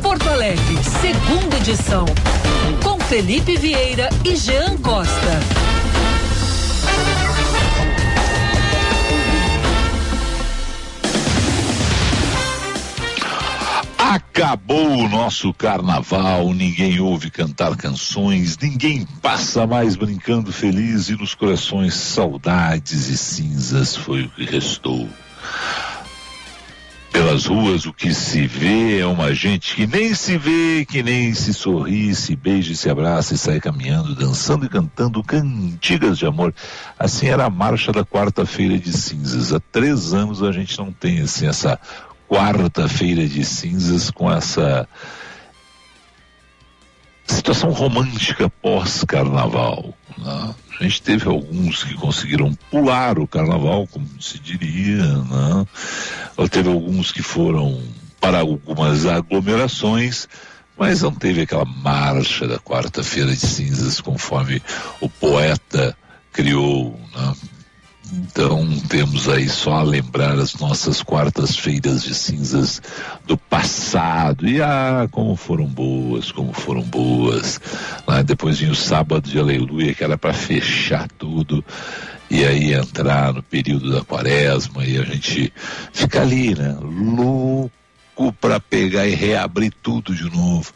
Porto Alegre, segunda edição. Com Felipe Vieira e Jean Costa. Acabou o nosso carnaval, ninguém ouve cantar canções, ninguém passa mais brincando feliz e nos corações saudades e cinzas foi o que restou. Pelas ruas o que se vê é uma gente que nem se vê, que nem se sorri, se beija, se abraça e sai caminhando, dançando e cantando cantigas de amor. Assim era a marcha da quarta-feira de cinzas. Há três anos a gente não tem assim essa quarta-feira de cinzas com essa situação romântica pós-carnaval. Né? A gente teve alguns que conseguiram pular o carnaval, como se diria, né? Ou teve alguns que foram para algumas aglomerações, mas não teve aquela marcha da quarta-feira de cinzas conforme o poeta criou, né? Então temos aí só a lembrar as nossas quartas-feiras de cinzas do passado. E ah, como foram boas, como foram boas. Lá depois vinha o sábado de aleluia, que era para fechar tudo. E aí entrar no período da quaresma e a gente fica ali, né? Louco para pegar e reabrir tudo de novo.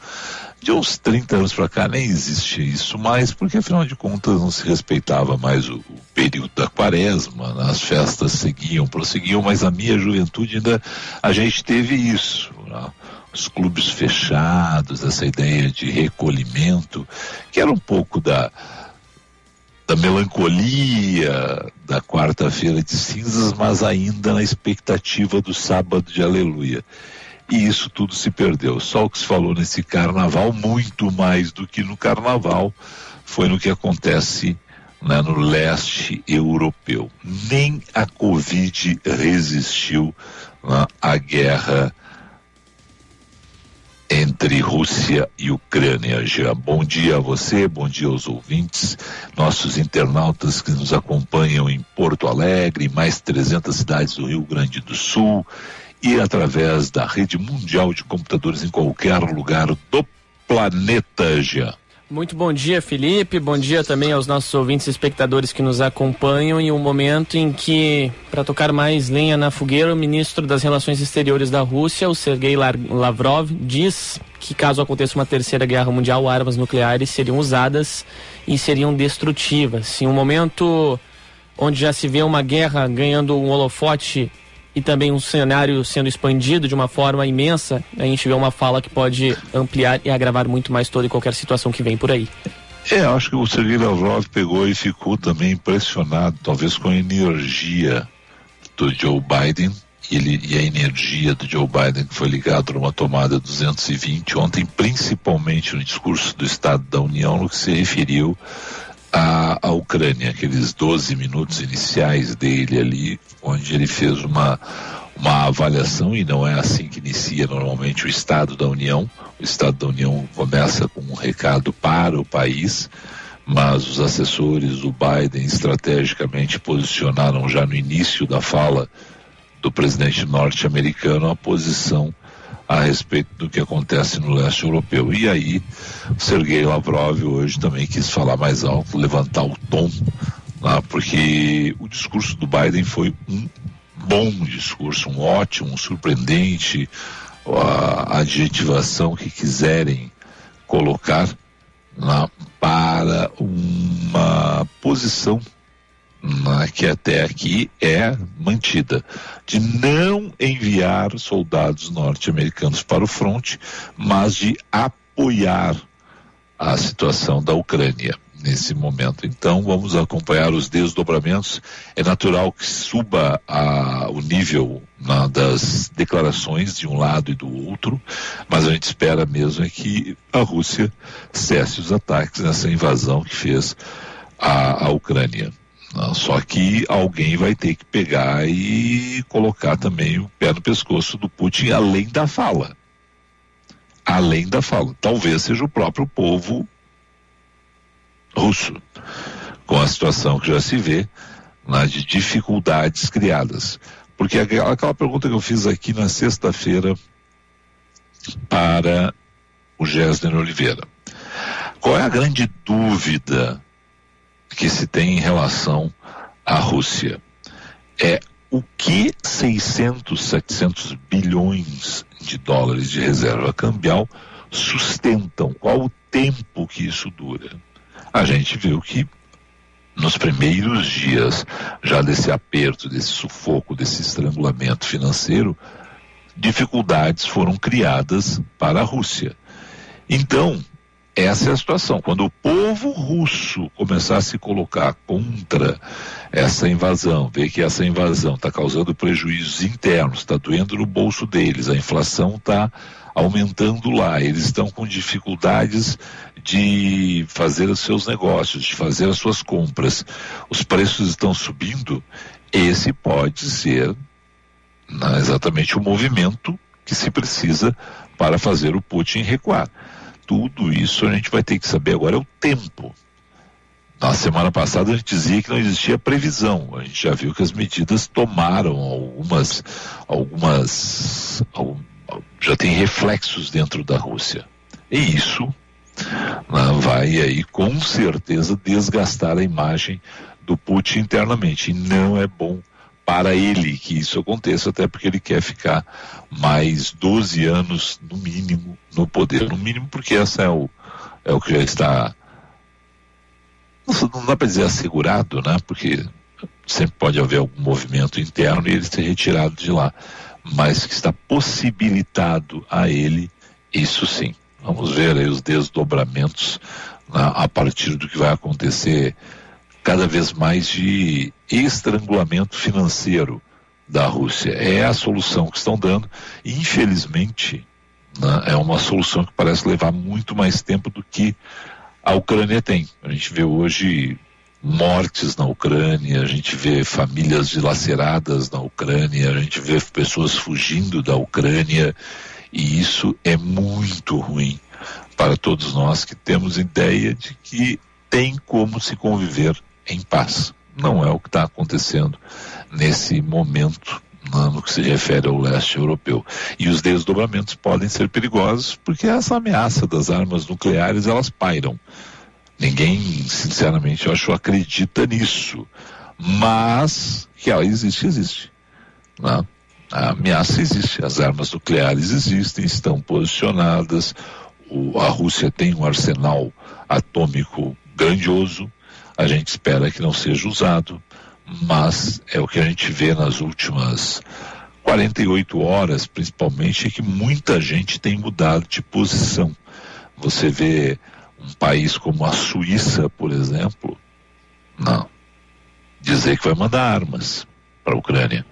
De uns 30 anos para cá nem existe isso mais, porque afinal de contas não se respeitava mais o, o período da quaresma, né? as festas seguiam, prosseguiam, mas na minha juventude ainda a gente teve isso. Né? Os clubes fechados, essa ideia de recolhimento, que era um pouco da, da melancolia da quarta-feira de cinzas, mas ainda na expectativa do sábado de aleluia e isso tudo se perdeu. Só o que se falou nesse carnaval, muito mais do que no carnaval, foi no que acontece né, no leste europeu. Nem a Covid resistiu né, à guerra entre Rússia e Ucrânia. Já bom dia a você, bom dia aos ouvintes, nossos internautas que nos acompanham em Porto Alegre, mais 300 cidades do Rio Grande do Sul e através da rede mundial de computadores em qualquer lugar do planeta, Jean. Muito bom dia, Felipe. Bom dia também aos nossos ouvintes e espectadores que nos acompanham em um momento em que, para tocar mais lenha na fogueira, o ministro das Relações Exteriores da Rússia, o Sergei Lavrov, diz que caso aconteça uma terceira guerra mundial, armas nucleares seriam usadas e seriam destrutivas. Em um momento onde já se vê uma guerra ganhando um holofote e também um cenário sendo expandido de uma forma imensa, a gente vê uma fala que pode ampliar e agravar muito mais toda e qualquer situação que vem por aí. É, acho que o Sergei Lavrov pegou e ficou também impressionado, talvez com a energia do Joe Biden ele, e a energia do Joe Biden que foi ligado numa tomada 220 ontem, principalmente no discurso do Estado da União, no que se referiu à, à Ucrânia, aqueles 12 minutos iniciais dele ali, onde ele fez uma, uma avaliação, e não é assim que inicia normalmente o Estado da União. O Estado da União começa com um recado para o país, mas os assessores do Biden estrategicamente posicionaram já no início da fala do presidente norte-americano a posição a respeito do que acontece no leste europeu. E aí, Sergei Lavrov hoje também quis falar mais alto, levantar o tom, né, porque o discurso do Biden foi um bom discurso, um ótimo, um surpreendente, a adjetivação que quiserem colocar né, para uma posição né, que até aqui é mantida, de não enviar soldados norte-americanos para o fronte, mas de apoiar a situação da Ucrânia nesse momento. Então vamos acompanhar os desdobramentos. É natural que suba a, o nível na, das declarações de um lado e do outro, mas a gente espera mesmo é que a Rússia cesse os ataques nessa invasão que fez a, a Ucrânia. Só que alguém vai ter que pegar e colocar também o pé no pescoço do Putin, além da fala. Além da fala. Talvez seja o próprio povo russo, com a situação que já se vê né, de dificuldades criadas. Porque aquela, aquela pergunta que eu fiz aqui na sexta-feira para o Gessner Oliveira. Qual é a grande dúvida que se tem em relação à Rússia? É o que 600, 700 bilhões de dólares de reserva cambial sustentam? Qual o tempo que isso dura? A gente viu que nos primeiros dias já desse aperto, desse sufoco, desse estrangulamento financeiro, dificuldades foram criadas para a Rússia. Então, essa é a situação. Quando o povo russo começar a se colocar contra essa invasão, ver que essa invasão está causando prejuízos internos, está doendo no bolso deles, a inflação está aumentando lá, eles estão com dificuldades de fazer os seus negócios, de fazer as suas compras, os preços estão subindo, esse pode ser né, exatamente o movimento que se precisa para fazer o Putin recuar tudo isso a gente vai ter que saber agora é o tempo. Na semana passada a gente dizia que não existia previsão. A gente já viu que as medidas tomaram algumas, algumas, já tem reflexos dentro da Rússia. E isso vai aí com certeza desgastar a imagem do Putin internamente. E não é bom para ele que isso aconteça, até porque ele quer ficar mais 12 anos, no mínimo, no poder. No mínimo, porque essa é o, é o que já está. Não dá para dizer assegurado, né? Porque sempre pode haver algum movimento interno e ele ser retirado de lá. Mas que está possibilitado a ele, isso sim. Vamos ver aí os desdobramentos né, a partir do que vai acontecer cada vez mais de estrangulamento financeiro da Rússia. É a solução que estão dando. E, infelizmente, né, é uma solução que parece levar muito mais tempo do que a Ucrânia tem. A gente vê hoje mortes na Ucrânia, a gente vê famílias dilaceradas na Ucrânia, a gente vê pessoas fugindo da Ucrânia, e isso é muito ruim para todos nós que temos ideia de que tem como se conviver em paz. Não é o que está acontecendo nesse momento né, no que se refere ao leste europeu. E os desdobramentos podem ser perigosos porque essa ameaça das armas nucleares elas pairam. Ninguém, sinceramente, eu acho, acredita nisso. Mas que ela existe, existe. Né? A ameaça existe, as armas nucleares existem, estão posicionadas. O, a Rússia tem um arsenal atômico grandioso, a gente espera que não seja usado, mas é o que a gente vê nas últimas 48 horas, principalmente, é que muita gente tem mudado de posição. Você vê um país como a Suíça, por exemplo, não, dizer que vai mandar armas para a Ucrânia.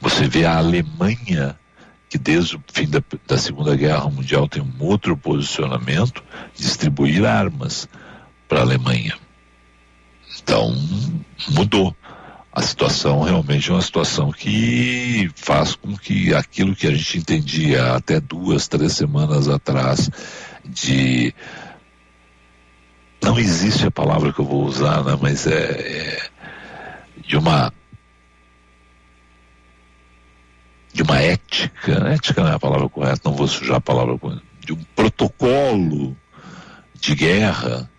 Você vê a Alemanha, que desde o fim da, da Segunda Guerra Mundial tem um outro posicionamento, distribuir armas para a Alemanha. Então, mudou. A situação realmente é uma situação que faz com que aquilo que a gente entendia até duas, três semanas atrás de não existe a palavra que eu vou usar, né, mas é, é de uma de uma ética, ética não é a palavra correta, não vou sujar a palavra correta, de um protocolo de guerra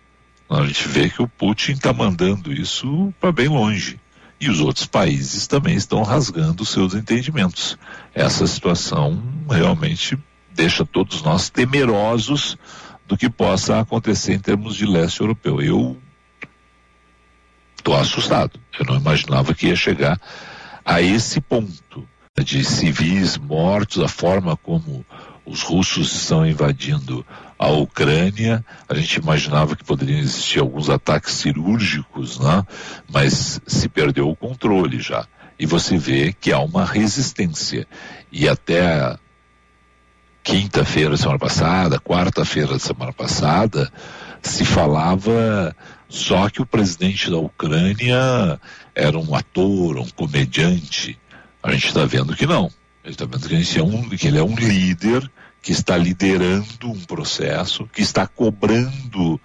a gente vê que o Putin está mandando isso para bem longe. E os outros países também estão rasgando seus entendimentos. Essa situação realmente deixa todos nós temerosos do que possa acontecer em termos de leste europeu. Eu estou assustado. Eu não imaginava que ia chegar a esse ponto de civis mortos, a forma como os russos estão invadindo a Ucrânia. A gente imaginava que poderiam existir alguns ataques cirúrgicos, né? mas se perdeu o controle já. E você vê que há uma resistência. E até quinta-feira da semana passada, quarta-feira da semana passada, se falava só que o presidente da Ucrânia era um ator, um comediante. A gente está vendo que não. Ele está vendo que, é um, que ele é um líder que está liderando um processo, que está cobrando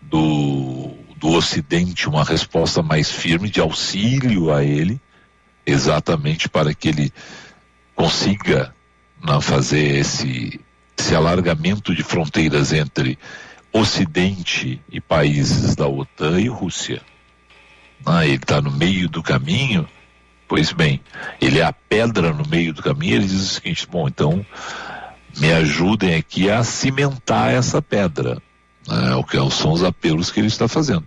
do, do Ocidente uma resposta mais firme de auxílio a ele, exatamente para que ele consiga não, fazer esse, esse alargamento de fronteiras entre Ocidente e países da OTAN e Rússia. Ah, ele está no meio do caminho, pois bem, ele é a pedra no meio do caminho, ele diz o seguinte, bom, então me ajudem aqui a cimentar essa pedra. Né, o que são os apelos que ele está fazendo.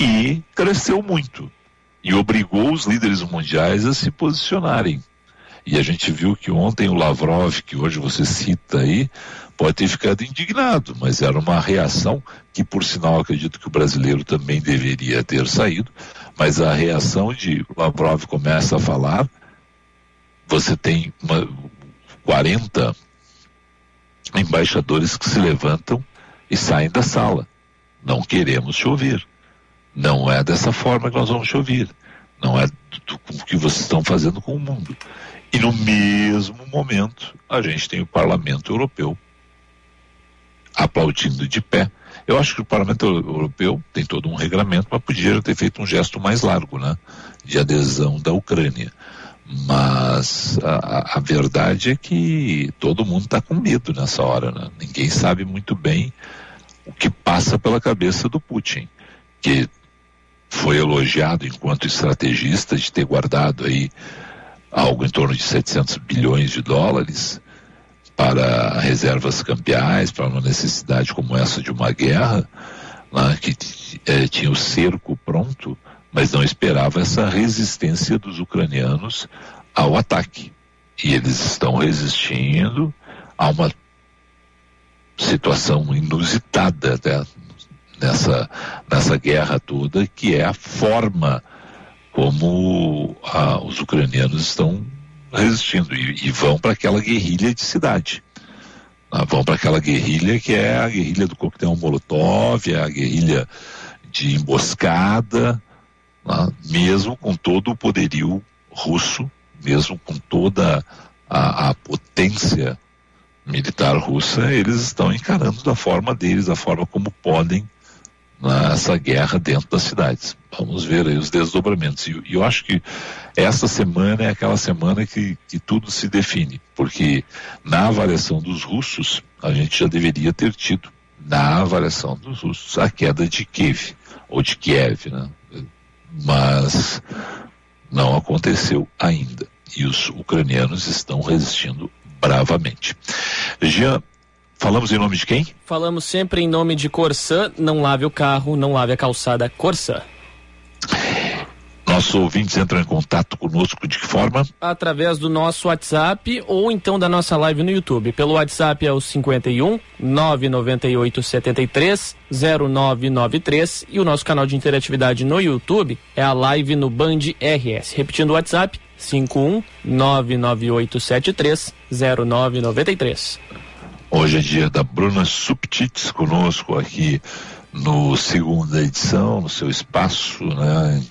E cresceu muito. E obrigou os líderes mundiais a se posicionarem. E a gente viu que ontem o Lavrov, que hoje você cita aí, pode ter ficado indignado, mas era uma reação que, por sinal, acredito que o brasileiro também deveria ter saído, mas a reação de Lavrov começa a falar, você tem uma, 40 embaixadores que se levantam e saem da sala. Não queremos te ouvir. Não é dessa forma que nós vamos te ouvir. Não é do, do que vocês estão fazendo com o mundo. E no mesmo momento, a gente tem o Parlamento Europeu aplaudindo de pé. Eu acho que o Parlamento Europeu tem todo um regramento, mas podia ter feito um gesto mais largo, né? De adesão da Ucrânia. Mas a, a verdade é que todo mundo está com medo nessa hora, né? Ninguém sabe muito bem o que passa pela cabeça do Putin, que foi elogiado enquanto estrategista de ter guardado aí algo em torno de 700 bilhões de dólares para reservas cambiais, para uma necessidade como essa de uma guerra, né, que é, tinha o cerco pronto mas não esperava essa resistência dos ucranianos ao ataque. E eles estão resistindo a uma situação inusitada né, nessa, nessa guerra toda, que é a forma como a, os ucranianos estão resistindo e, e vão para aquela guerrilha de cidade. Ah, vão para aquela guerrilha que é a guerrilha do coquetel Molotov, é a guerrilha de emboscada, né? mesmo com todo o poderio russo, mesmo com toda a, a potência militar russa, eles estão encarando da forma deles, da forma como podem nessa guerra dentro das cidades. Vamos ver aí os desdobramentos. E, eu acho que essa semana é aquela semana que, que tudo se define, porque na avaliação dos russos, a gente já deveria ter tido, na avaliação dos russos, a queda de Kiev, ou de Kiev, né? mas não aconteceu ainda. E os ucranianos estão resistindo bravamente. Jean, falamos em nome de quem? Falamos sempre em nome de Corsã. Não lave o carro, não lave a calçada Corsã. Nossos ouvintes entram em contato conosco de que forma? Através do nosso WhatsApp ou então da nossa live no YouTube. Pelo WhatsApp é o 51 998 73 0993 e o nosso canal de interatividade no YouTube é a live no Band RS. Repetindo o WhatsApp, 51 998 73 0993. Hoje é dia da Bruna Subtits conosco aqui no segunda edição, no seu espaço, né?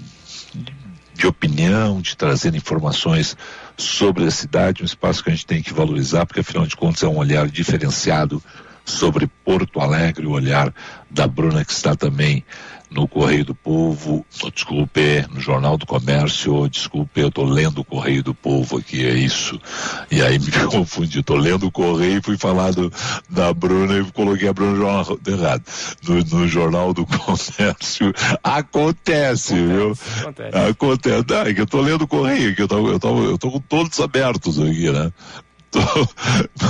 de opinião, de trazer informações sobre a cidade, um espaço que a gente tem que valorizar, porque afinal de contas é um olhar diferenciado sobre Porto Alegre, o olhar da Bruna que está também no Correio do Povo, oh, desculpe, no Jornal do Comércio, desculpe, eu estou lendo o Correio do Povo aqui, é isso. E aí me confundi, estou lendo o Correio e fui falar do, da Bruna e coloquei a Bruna no jornal errado. No, no Jornal do Comércio. Acontece, viu? Acontece. Acontece. Não, é que eu estou lendo o Correio, que eu tô, eu, tô, eu tô com todos abertos aqui, né? Tô,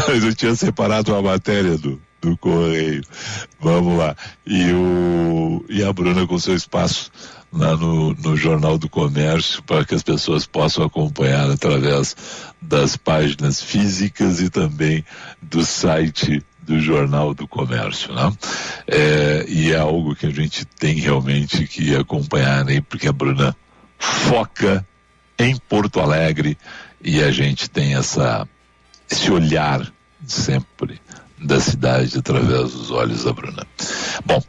mas eu tinha separado uma matéria do, do Correio. Vamos lá. E, o, e a Bruna com seu espaço lá no, no Jornal do Comércio para que as pessoas possam acompanhar através das páginas físicas e também do site do Jornal do Comércio, né? É, e é algo que a gente tem realmente que acompanhar, né? Porque a Bruna foca em Porto Alegre e a gente tem essa esse olhar sempre da cidade através dos olhos da Bruna. Bom,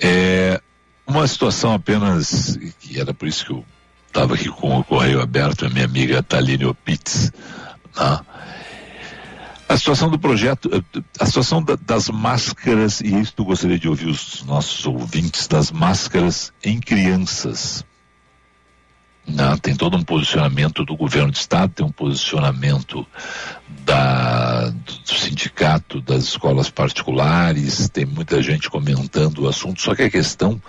é uma situação apenas, que era por isso que eu estava aqui com o correio aberto, a minha amiga Taline Opitz, né? A situação do projeto, a situação da, das máscaras, e isso eu gostaria de ouvir os nossos ouvintes, das máscaras em crianças. Né? Tem todo um posicionamento do governo do estado, tem um posicionamento da, do sindicato das escolas particulares, tem muita gente comentando o assunto, só que a questão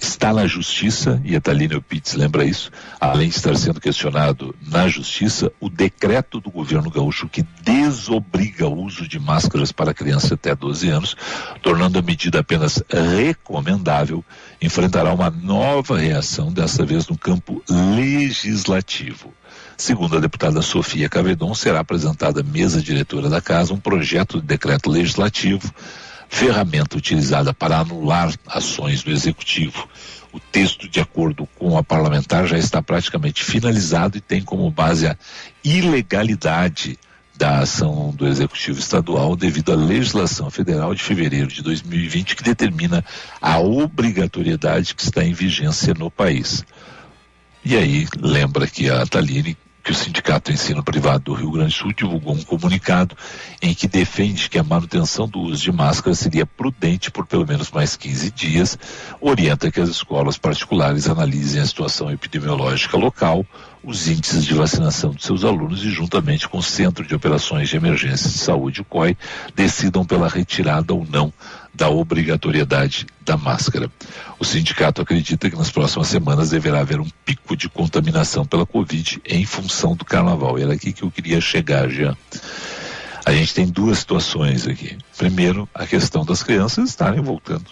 está na justiça, e a Thaline Pitts lembra isso, além de estar sendo questionado na justiça, o decreto do governo gaúcho que desobriga o uso de máscaras para crianças até 12 anos, tornando a medida apenas recomendável, enfrentará uma nova reação, dessa vez no campo legislativo. Segundo a deputada Sofia Cavedon, será apresentada à mesa diretora da casa um projeto de decreto legislativo ferramenta utilizada para anular ações do executivo. O texto, de acordo com a parlamentar, já está praticamente finalizado e tem como base a ilegalidade da ação do Executivo Estadual devido à legislação federal de fevereiro de 2020 que determina a obrigatoriedade que está em vigência no país. E aí, lembra que a Taline que o Sindicato Ensino Privado do Rio Grande do Sul divulgou um comunicado em que defende que a manutenção do uso de máscara seria prudente por pelo menos mais 15 dias, orienta que as escolas particulares analisem a situação epidemiológica local, os índices de vacinação de seus alunos e, juntamente com o Centro de Operações de Emergência de Saúde, o COI, decidam pela retirada ou não da obrigatoriedade da máscara. O sindicato acredita que nas próximas semanas deverá haver um pico de contaminação pela Covid em função do carnaval. Era aqui que eu queria chegar, já. A gente tem duas situações aqui. Primeiro, a questão das crianças estarem voltando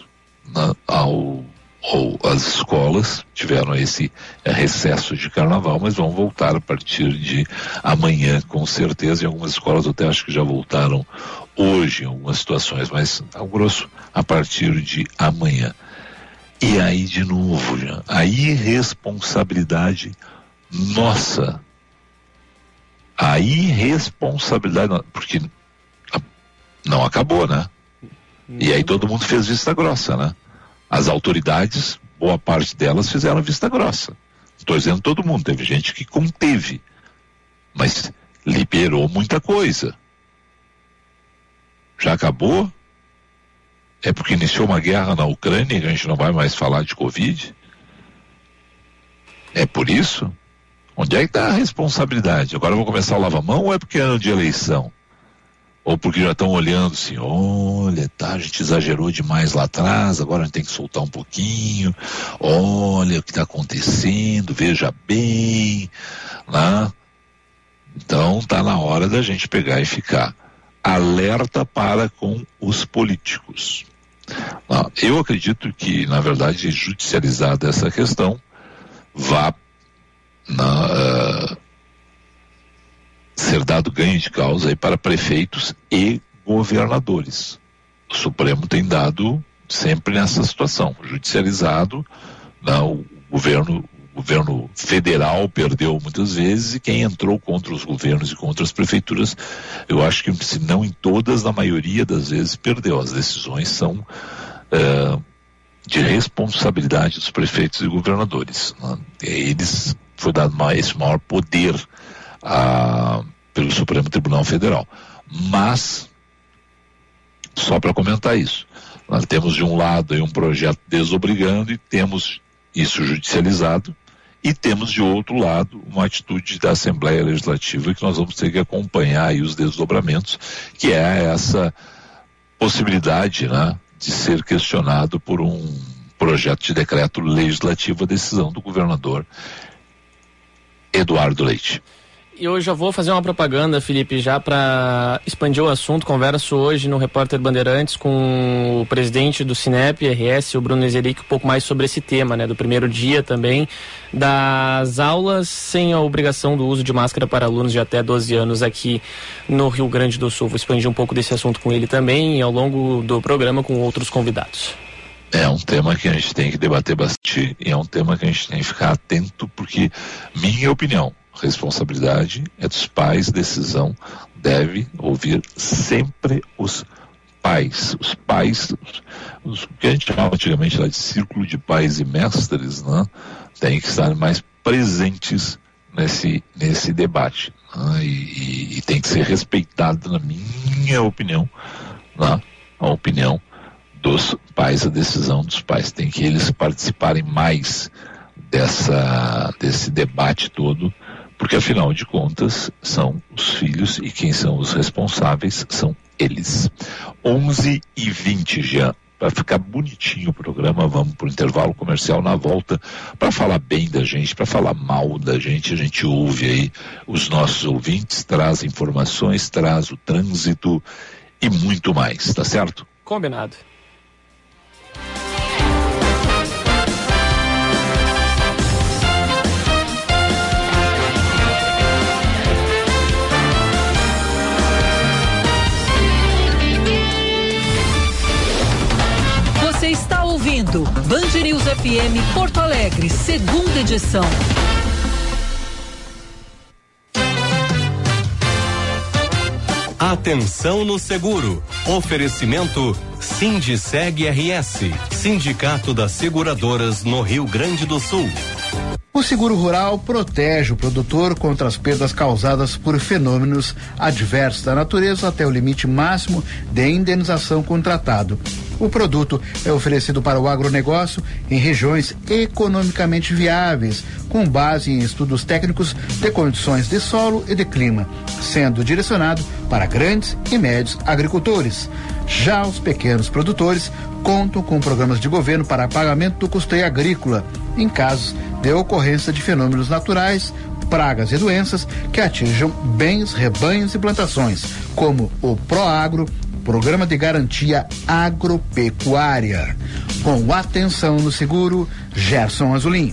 na, ao ou as escolas tiveram esse é, recesso de carnaval, mas vão voltar a partir de amanhã, com certeza. Em algumas escolas até acho que já voltaram hoje, em algumas situações, mas ao grosso, a partir de amanhã. E aí, de novo, a irresponsabilidade nossa. A irresponsabilidade, porque não acabou, né? E aí todo mundo fez vista grossa, né? As autoridades, boa parte delas fizeram vista grossa. Estou dizendo todo mundo, teve gente que conteve, mas liberou muita coisa. Já acabou? É porque iniciou uma guerra na Ucrânia e a gente não vai mais falar de Covid? É por isso? Onde é que está a responsabilidade? Agora vou começar o lava-mão ou é porque é ano de eleição? Ou porque já estão olhando assim, olha, tá, a gente exagerou demais lá atrás, agora a gente tem que soltar um pouquinho, olha o que está acontecendo, veja bem, né? Então tá na hora da gente pegar e ficar alerta para com os políticos. Eu acredito que, na verdade, judicializada essa questão, vá na, uh, ser dado ganho de causa aí para prefeitos e governadores. O Supremo tem dado sempre nessa situação, judicializado, não, né, o governo o governo federal perdeu muitas vezes e quem entrou contra os governos e contra as prefeituras, eu acho que se não em todas, na maioria das vezes perdeu. As decisões são é, de responsabilidade dos prefeitos e governadores. Né? Eles foi dado esse maior poder a, pelo Supremo Tribunal Federal. Mas, só para comentar isso, nós temos de um lado um projeto desobrigando e temos isso judicializado, e temos de outro lado uma atitude da Assembleia Legislativa que nós vamos ter que acompanhar aí os desdobramentos, que é essa possibilidade, né, de ser questionado por um projeto de decreto legislativo a decisão do governador Eduardo Leite. Eu já vou fazer uma propaganda, Felipe, já para expandir o assunto. Converso hoje no Repórter Bandeirantes com o presidente do Cinep RS, o Bruno Ezeric, um pouco mais sobre esse tema, né? Do primeiro dia também, das aulas sem a obrigação do uso de máscara para alunos de até 12 anos aqui no Rio Grande do Sul. Vou expandir um pouco desse assunto com ele também e ao longo do programa com outros convidados. É um tema que a gente tem que debater bastante e é um tema que a gente tem que ficar atento, porque, minha opinião, responsabilidade é dos pais, decisão deve ouvir sempre os pais. Os pais, os, que a gente chamava antigamente lá de círculo de pais e mestres, né, tem que estar mais presentes nesse, nesse debate. Né, e, e, e, tem que ser respeitado, na minha opinião, né, a opinião dos pais, a decisão dos pais. Tem que eles participarem mais dessa, desse debate todo, porque afinal de contas são os filhos e quem são os responsáveis são eles. 11 e 20 já. Para ficar bonitinho o programa, vamos para o intervalo comercial na volta para falar bem da gente, para falar mal da gente. A gente ouve aí os nossos ouvintes, traz informações, traz o trânsito e muito mais, tá certo? Combinado. FM Porto Alegre, segunda edição. Atenção no seguro. Oferecimento Sindiceg RS, Sindicato das Seguradoras no Rio Grande do Sul. O seguro rural protege o produtor contra as perdas causadas por fenômenos adversos da natureza até o limite máximo de indenização contratado. O produto é oferecido para o agronegócio em regiões economicamente viáveis, com base em estudos técnicos de condições de solo e de clima, sendo direcionado para grandes e médios agricultores. Já os pequenos produtores contam com programas de governo para pagamento do custeio agrícola em casos de ocorrência de fenômenos naturais, pragas e doenças que atinjam bens, rebanhos e plantações, como o Proagro, Programa de Garantia Agropecuária. Com atenção no seguro, Gerson Azulim.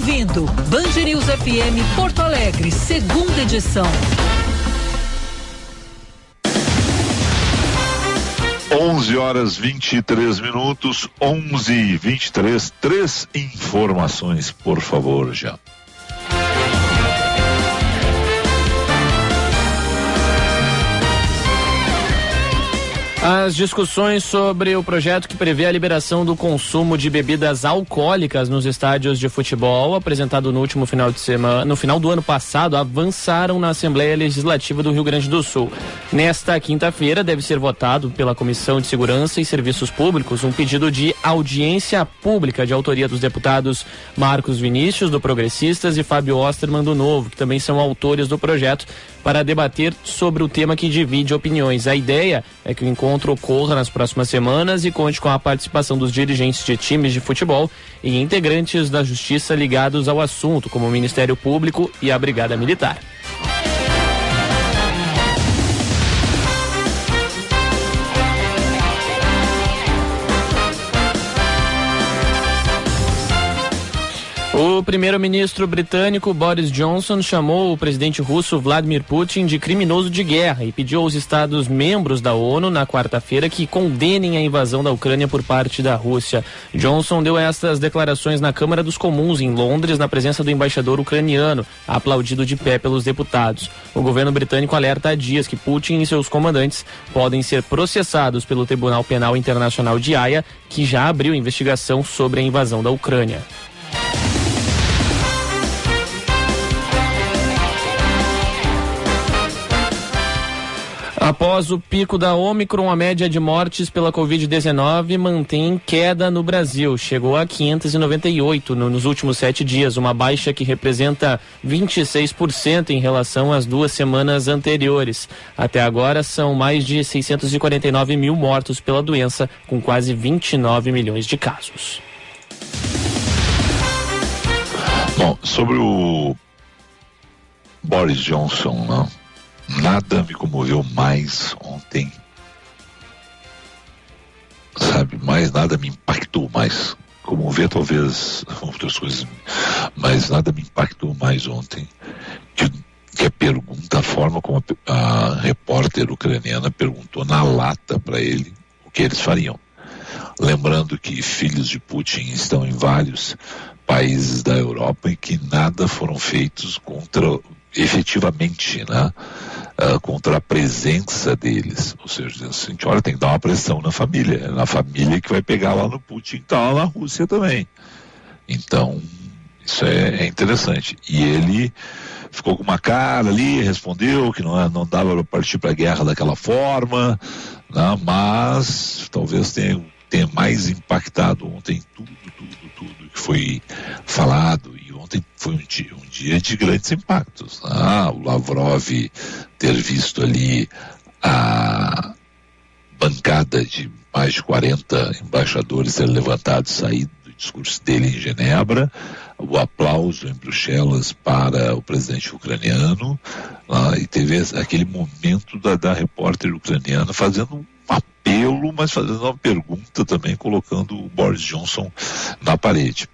Ouvindo Band News FM Porto Alegre, segunda edição. 11 horas 23 minutos, 11 e 23. Três informações, por favor, já. As discussões sobre o projeto que prevê a liberação do consumo de bebidas alcoólicas nos estádios de futebol, apresentado no último final de semana, no final do ano passado, avançaram na Assembleia Legislativa do Rio Grande do Sul. Nesta quinta-feira deve ser votado pela Comissão de Segurança e Serviços Públicos um pedido de audiência pública de autoria dos deputados Marcos Vinícius do Progressistas e Fábio Osterman do Novo, que também são autores do projeto, para debater sobre o tema que divide opiniões. A ideia é que o encontro ocorra nas próximas semanas e conte com a participação dos dirigentes de times de futebol e integrantes da justiça ligados ao assunto, como o Ministério Público e a Brigada Militar. O primeiro-ministro britânico Boris Johnson chamou o presidente russo Vladimir Putin de criminoso de guerra e pediu aos Estados-membros da ONU na quarta-feira que condenem a invasão da Ucrânia por parte da Rússia. Johnson deu estas declarações na Câmara dos Comuns em Londres, na presença do embaixador ucraniano, aplaudido de pé pelos deputados. O governo britânico alerta há dias que Putin e seus comandantes podem ser processados pelo Tribunal Penal Internacional de Haia, que já abriu investigação sobre a invasão da Ucrânia. Após o pico da Omicron, a média de mortes pela Covid-19 mantém queda no Brasil. Chegou a 598 no, nos últimos sete dias, uma baixa que representa 26% em relação às duas semanas anteriores. Até agora, são mais de 649 mil mortos pela doença, com quase 29 milhões de casos. Bom, sobre o Boris Johnson, não? Nada me comoveu mais ontem. Sabe, mais nada me impactou mais. Comover talvez outras coisas, mas nada me impactou mais ontem que, que a pergunta, a forma como a, a repórter ucraniana perguntou na lata para ele o que eles fariam. Lembrando que filhos de Putin estão em vários países da Europa e que nada foram feitos contra efetivamente, né, uh, contra a presença deles. Ou seja, assim, olha, tem que dar uma pressão na família, é na família que vai pegar lá no Putin, está lá na Rússia também. Então, isso é, é, interessante. E ele ficou com uma cara ali, respondeu que não, não dava para partir para a guerra daquela forma, né, mas talvez tenha, tenha mais impactado ontem tudo, tudo, tudo que foi falado e ontem foi um dia, um dia de grandes impactos. Ah, o Lavrov ter visto ali a bancada de mais de 40 embaixadores ser levantados sair do discurso dele em Genebra, o aplauso em Bruxelas para o presidente ucraniano, ah, e teve aquele momento da, da repórter ucraniana fazendo apelo, mas fazendo uma pergunta também, colocando o Boris Johnson na parede.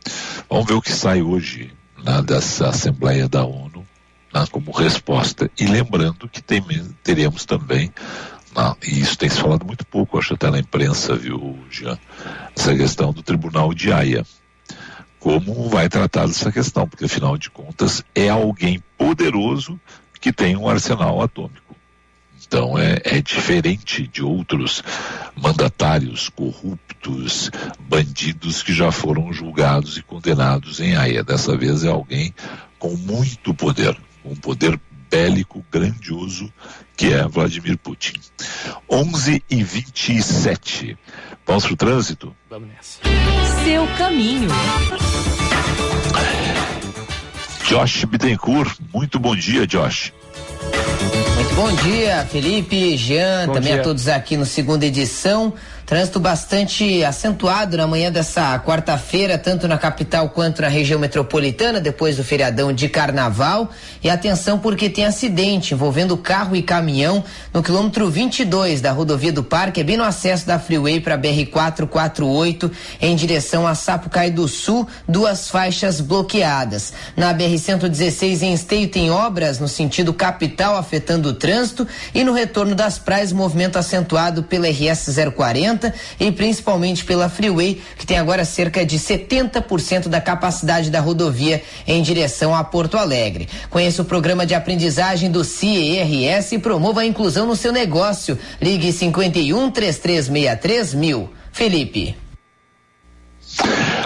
Vamos ver o que sai hoje né, dessa Assembleia da ONU né, como resposta. E lembrando que tem, teremos também, né, e isso tem se falado muito pouco, acho até na imprensa, viu, Jean, essa questão do Tribunal de Haia. Como vai tratar dessa questão, porque afinal de contas é alguém poderoso que tem um arsenal atômico. Então é, é, diferente de outros mandatários corruptos, bandidos que já foram julgados e condenados em Haia. Dessa vez é alguém com muito poder, um poder bélico grandioso que é Vladimir Putin. 11 e 27. Vamos para o trânsito? Vamos nessa. Seu caminho. Josh Bittencourt, muito bom dia, Josh. Muito bom dia, Felipe, Jean, bom também dia. a todos aqui no segunda edição. Trânsito bastante acentuado na manhã dessa quarta-feira, tanto na capital quanto na região metropolitana, depois do feriadão de carnaval. E atenção porque tem acidente envolvendo carro e caminhão no quilômetro 22 da rodovia do Parque, é bem no acesso da Freeway para BR 448 em direção a Sapucaí do Sul, duas faixas bloqueadas. Na BR 116 em Esteio tem obras no sentido capital afetando o trânsito e no retorno das praias movimento acentuado pela RS 040 e principalmente pela Freeway, que tem agora cerca de 70% da capacidade da rodovia em direção a Porto Alegre. Conheça o programa de aprendizagem do CIERS e promova a inclusão no seu negócio. Ligue 51 3363 mil. Felipe.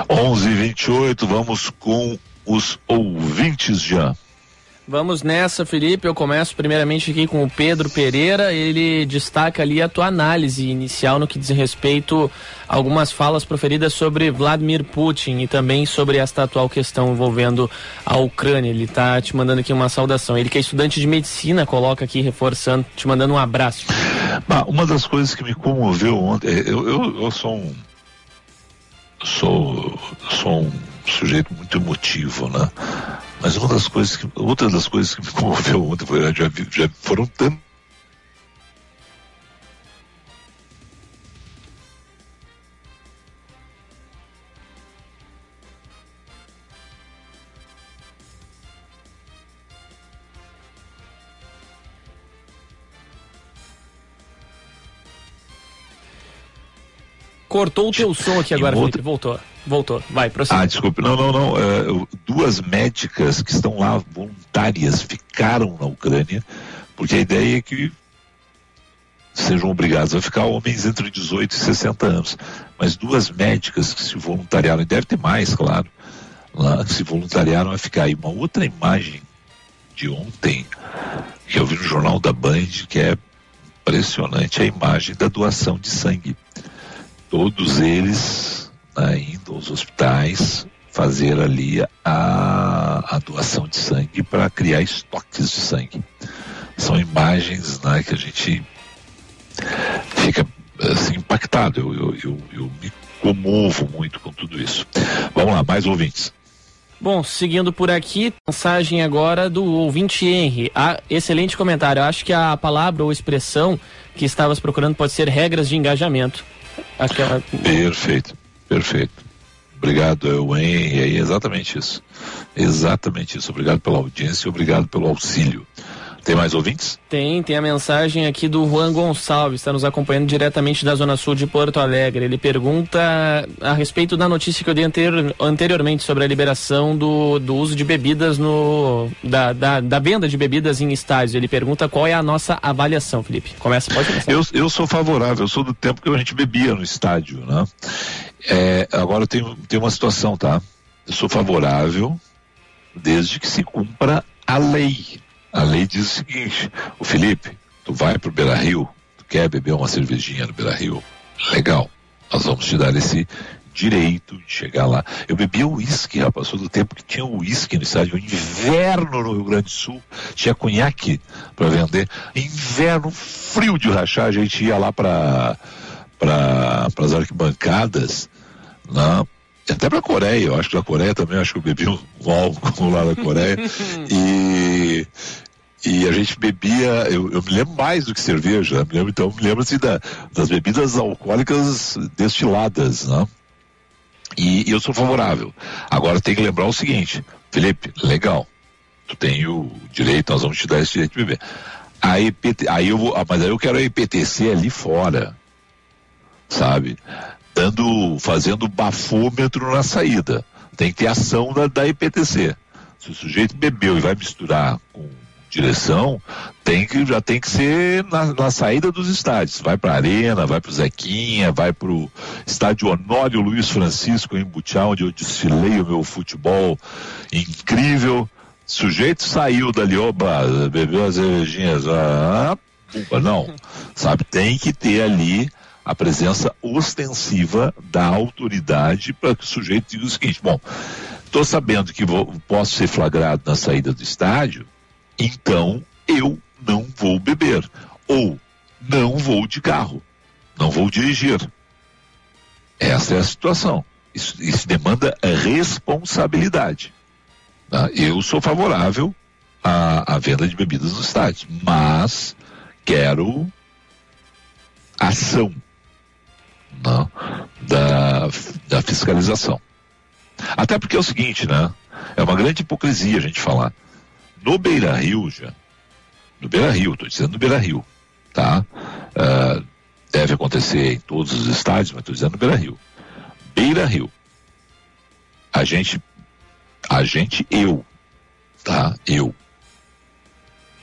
11:28 vamos com os ouvintes já. Vamos nessa, Felipe. Eu começo primeiramente aqui com o Pedro Pereira. Ele destaca ali a tua análise inicial no que diz respeito a algumas falas proferidas sobre Vladimir Putin e também sobre esta atual questão envolvendo a Ucrânia. Ele está te mandando aqui uma saudação. Ele que é estudante de medicina, coloca aqui reforçando, te mandando um abraço. Bah, uma das coisas que me comoveu ontem, é, eu, eu, eu sou um sou, sou um sujeito muito emotivo, né? Mas uma das coisas que, outra das coisas que me comoveu ontem foi, já, já foram tantos Cortou o teu som aqui agora, Felipe. Voltou. Voltou. Vai, prossiga. Ah, desculpe. Não, não, não. Uh, duas médicas que estão lá voluntárias ficaram na Ucrânia, porque a ideia é que sejam obrigados a ficar homens entre 18 e 60 anos. Mas duas médicas que se voluntariaram, e deve ter mais, claro, lá, que se voluntariaram a ficar. E uma outra imagem de ontem, que eu vi no jornal da Band, que é impressionante, a imagem da doação de sangue todos eles indo aos hospitais fazer ali a, a doação de sangue para criar estoques de sangue. São imagens né, que a gente fica assim, impactado. Eu, eu, eu, eu me comovo muito com tudo isso. Vamos lá, mais ouvintes. Bom, seguindo por aqui, mensagem agora do ouvinte Henry. Ah, excelente comentário. Eu acho que a palavra ou expressão que estavas procurando pode ser regras de engajamento. Aquela... Perfeito, perfeito. Obrigado, Ewen. E aí, exatamente isso. Exatamente isso. Obrigado pela audiência e obrigado pelo auxílio. Tem mais ouvintes? Tem, tem a mensagem aqui do Juan Gonçalves, está nos acompanhando diretamente da Zona Sul de Porto Alegre. Ele pergunta a respeito da notícia que eu dei anterior, anteriormente sobre a liberação do, do uso de bebidas no. Da, da, da, venda de bebidas em estádios. Ele pergunta qual é a nossa avaliação, Felipe. Começa, pode começar. Eu, eu sou favorável, eu sou do tempo que a gente bebia no estádio, né? É, agora tem, tem uma situação, tá? Eu sou favorável desde que se cumpra a lei. A lei diz o seguinte, o Felipe, tu vai pro Beira Rio, tu quer beber uma cervejinha no Beira Rio? Legal, nós vamos te dar esse direito de chegar lá. Eu bebia uísque, rapaz, sou do tempo que tinha uísque no estádio, inverno no Rio Grande do Sul, tinha conhaque para vender, inverno frio de rachar, a gente ia lá para para as arquibancadas, né? Até para a Coreia, eu acho que na Coreia também, acho que eu bebi um, um álcool lá na Coreia. e, e a gente bebia, eu, eu, me lembro mais do que cerveja, me lembro, então me lembro assim da, das bebidas alcoólicas destiladas, né? E, e eu sou favorável. Agora tem que lembrar o seguinte, Felipe, legal, tu tem o direito, nós vamos te dar esse direito de beber. A EPT, aí eu vou, ah, mas aí eu quero a EPTC ali fora, sabe? Dando, fazendo bafômetro na saída. Tem que ter ação da, da IPTC. Se o sujeito bebeu e vai misturar com direção, tem que, já tem que ser na, na saída dos estádios. Vai para a Arena, vai para o Zequinha, vai para o estádio Honório Luiz Francisco em Butiá, onde eu desfilei o meu futebol incrível. O sujeito saiu dali, oba, bebeu as cervejinhas, ah, não, sabe? Tem que ter ali a presença ostensiva da autoridade para que o sujeito diga o seguinte: bom, estou sabendo que vou, posso ser flagrado na saída do estádio, então eu não vou beber. Ou não vou de carro, não vou dirigir. Essa é a situação. Isso, isso demanda responsabilidade. Tá? Eu sou favorável à, à venda de bebidas no estádio, mas quero ação né, da, da fiscalização. Até porque é o seguinte, né? É uma grande hipocrisia a gente falar. No Beira Rio, já, no Beira Rio, estou dizendo no Beira Rio, tá? Uh, deve acontecer em todos os estádios, mas estou dizendo no Beira Rio. Beira Rio. A gente, a gente, eu, tá? Eu.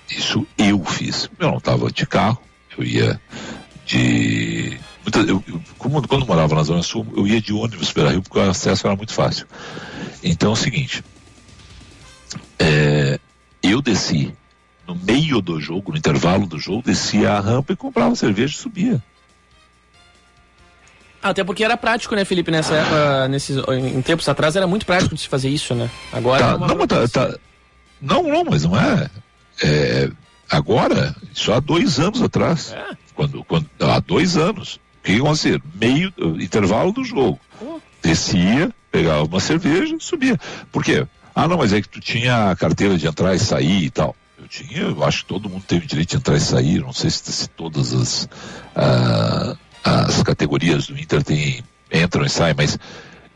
Isso eu fiz. Eu não estava de carro, eu ia de eu, eu, como, quando eu morava na Zona Sul, eu ia de ônibus para Rio porque o acesso era muito fácil. Então é o seguinte, é, eu desci no meio do jogo, no intervalo do jogo, descia a rampa e comprava cerveja e subia. Até porque era prático, né, Felipe? Nessa época, nesses, em tempos atrás era muito prático de se fazer isso, né? Agora. Tá, é não, tá, tá, não, não, mas não é. é agora, só há dois anos atrás. É. Quando, quando, há dois anos que acontecia? Meio, intervalo do jogo. Descia, pegava uma cerveja e subia. Por quê? Ah, não, mas é que tu tinha a carteira de entrar e sair e tal. Eu tinha, eu acho que todo mundo teve direito de entrar e sair. Não sei se, se todas as, ah, as categorias do Inter tem, entram e saem, mas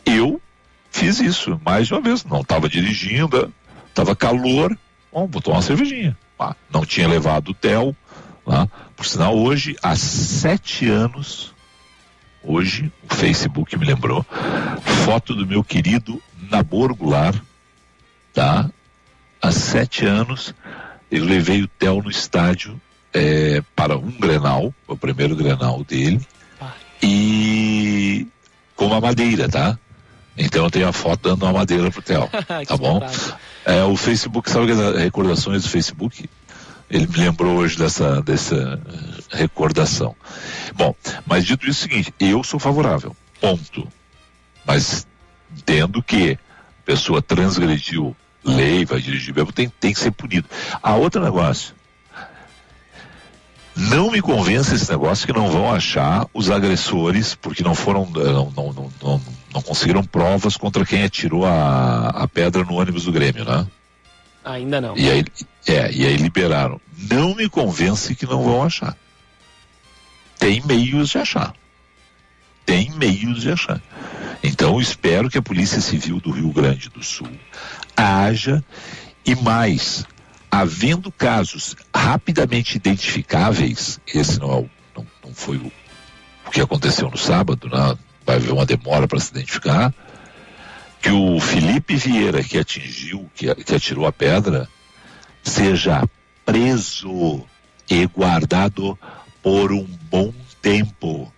eu fiz isso mais de uma vez. Não estava dirigindo, estava calor, bom, vou tomar uma cervejinha. Ah, não tinha levado o Tel. Lá. Por sinal, hoje, há sete anos, hoje, o Facebook me lembrou, foto do meu querido Nabor Goulart, tá? Há sete anos, eu levei o Theo no estádio é, para um Grenal, o primeiro Grenal dele, e com uma madeira, tá? Então eu tenho a foto dando uma madeira pro Theo, tá bom? É, o Facebook, sabe as recordações do Facebook? Ele me lembrou hoje dessa, dessa recordação. Bom, mas dito isso é o seguinte, eu sou favorável, ponto. Mas entendo que a pessoa transgrediu lei, vai dirigir bebo, tem, tem que ser punido. A outro negócio, não me convence esse negócio que não vão achar os agressores, porque não foram, não, não, não, não, não conseguiram provas contra quem atirou a, a pedra no ônibus do Grêmio, né? Ainda não. E aí, é, e aí liberaram. Não me convence que não vão achar. Tem meios de achar. Tem meios de achar. Então espero que a Polícia Civil do Rio Grande do Sul haja e mais, havendo casos rapidamente identificáveis, esse não, é o, não, não foi o, o, que aconteceu no sábado, né? vai haver uma demora para se identificar, que o Felipe Vieira que atingiu, que, que atirou a pedra, seja preso e guardado por um bom tempo.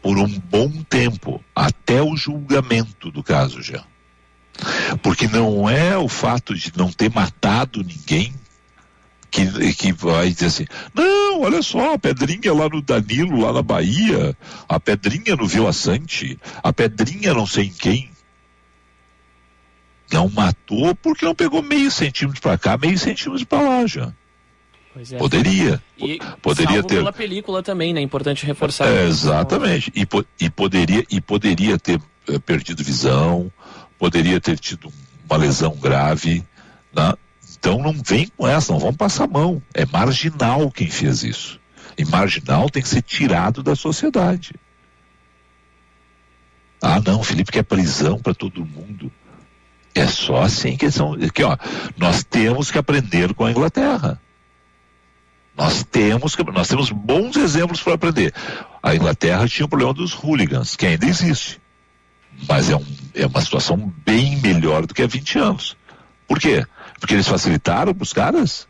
Por um bom tempo, até o julgamento do caso, já. Porque não é o fato de não ter matado ninguém que, que vai dizer assim, não, olha só, a pedrinha lá no Danilo, lá na Bahia, a pedrinha no Vila Sante, a pedrinha não sei em quem. Não matou porque não pegou meio centímetro para cá, meio centímetro para lá já. É. Poderia. E poderia ter. pela película também, né? Importante reforçar. É, exatamente. E, po e, poderia, e poderia ter uh, perdido visão, poderia ter tido uma lesão grave. Né? Então não vem com essa, não vamos passar a mão. É marginal quem fez isso. E marginal tem que ser tirado da sociedade. Ah, não, Felipe quer prisão para todo mundo. É só assim que são. Que, ó, nós temos que aprender com a Inglaterra. Nós temos que, nós temos bons exemplos para aprender. A Inglaterra tinha o problema dos hooligans, que ainda existe. Mas é, um, é uma situação bem melhor do que há 20 anos. Por quê? Porque eles facilitaram para os caras?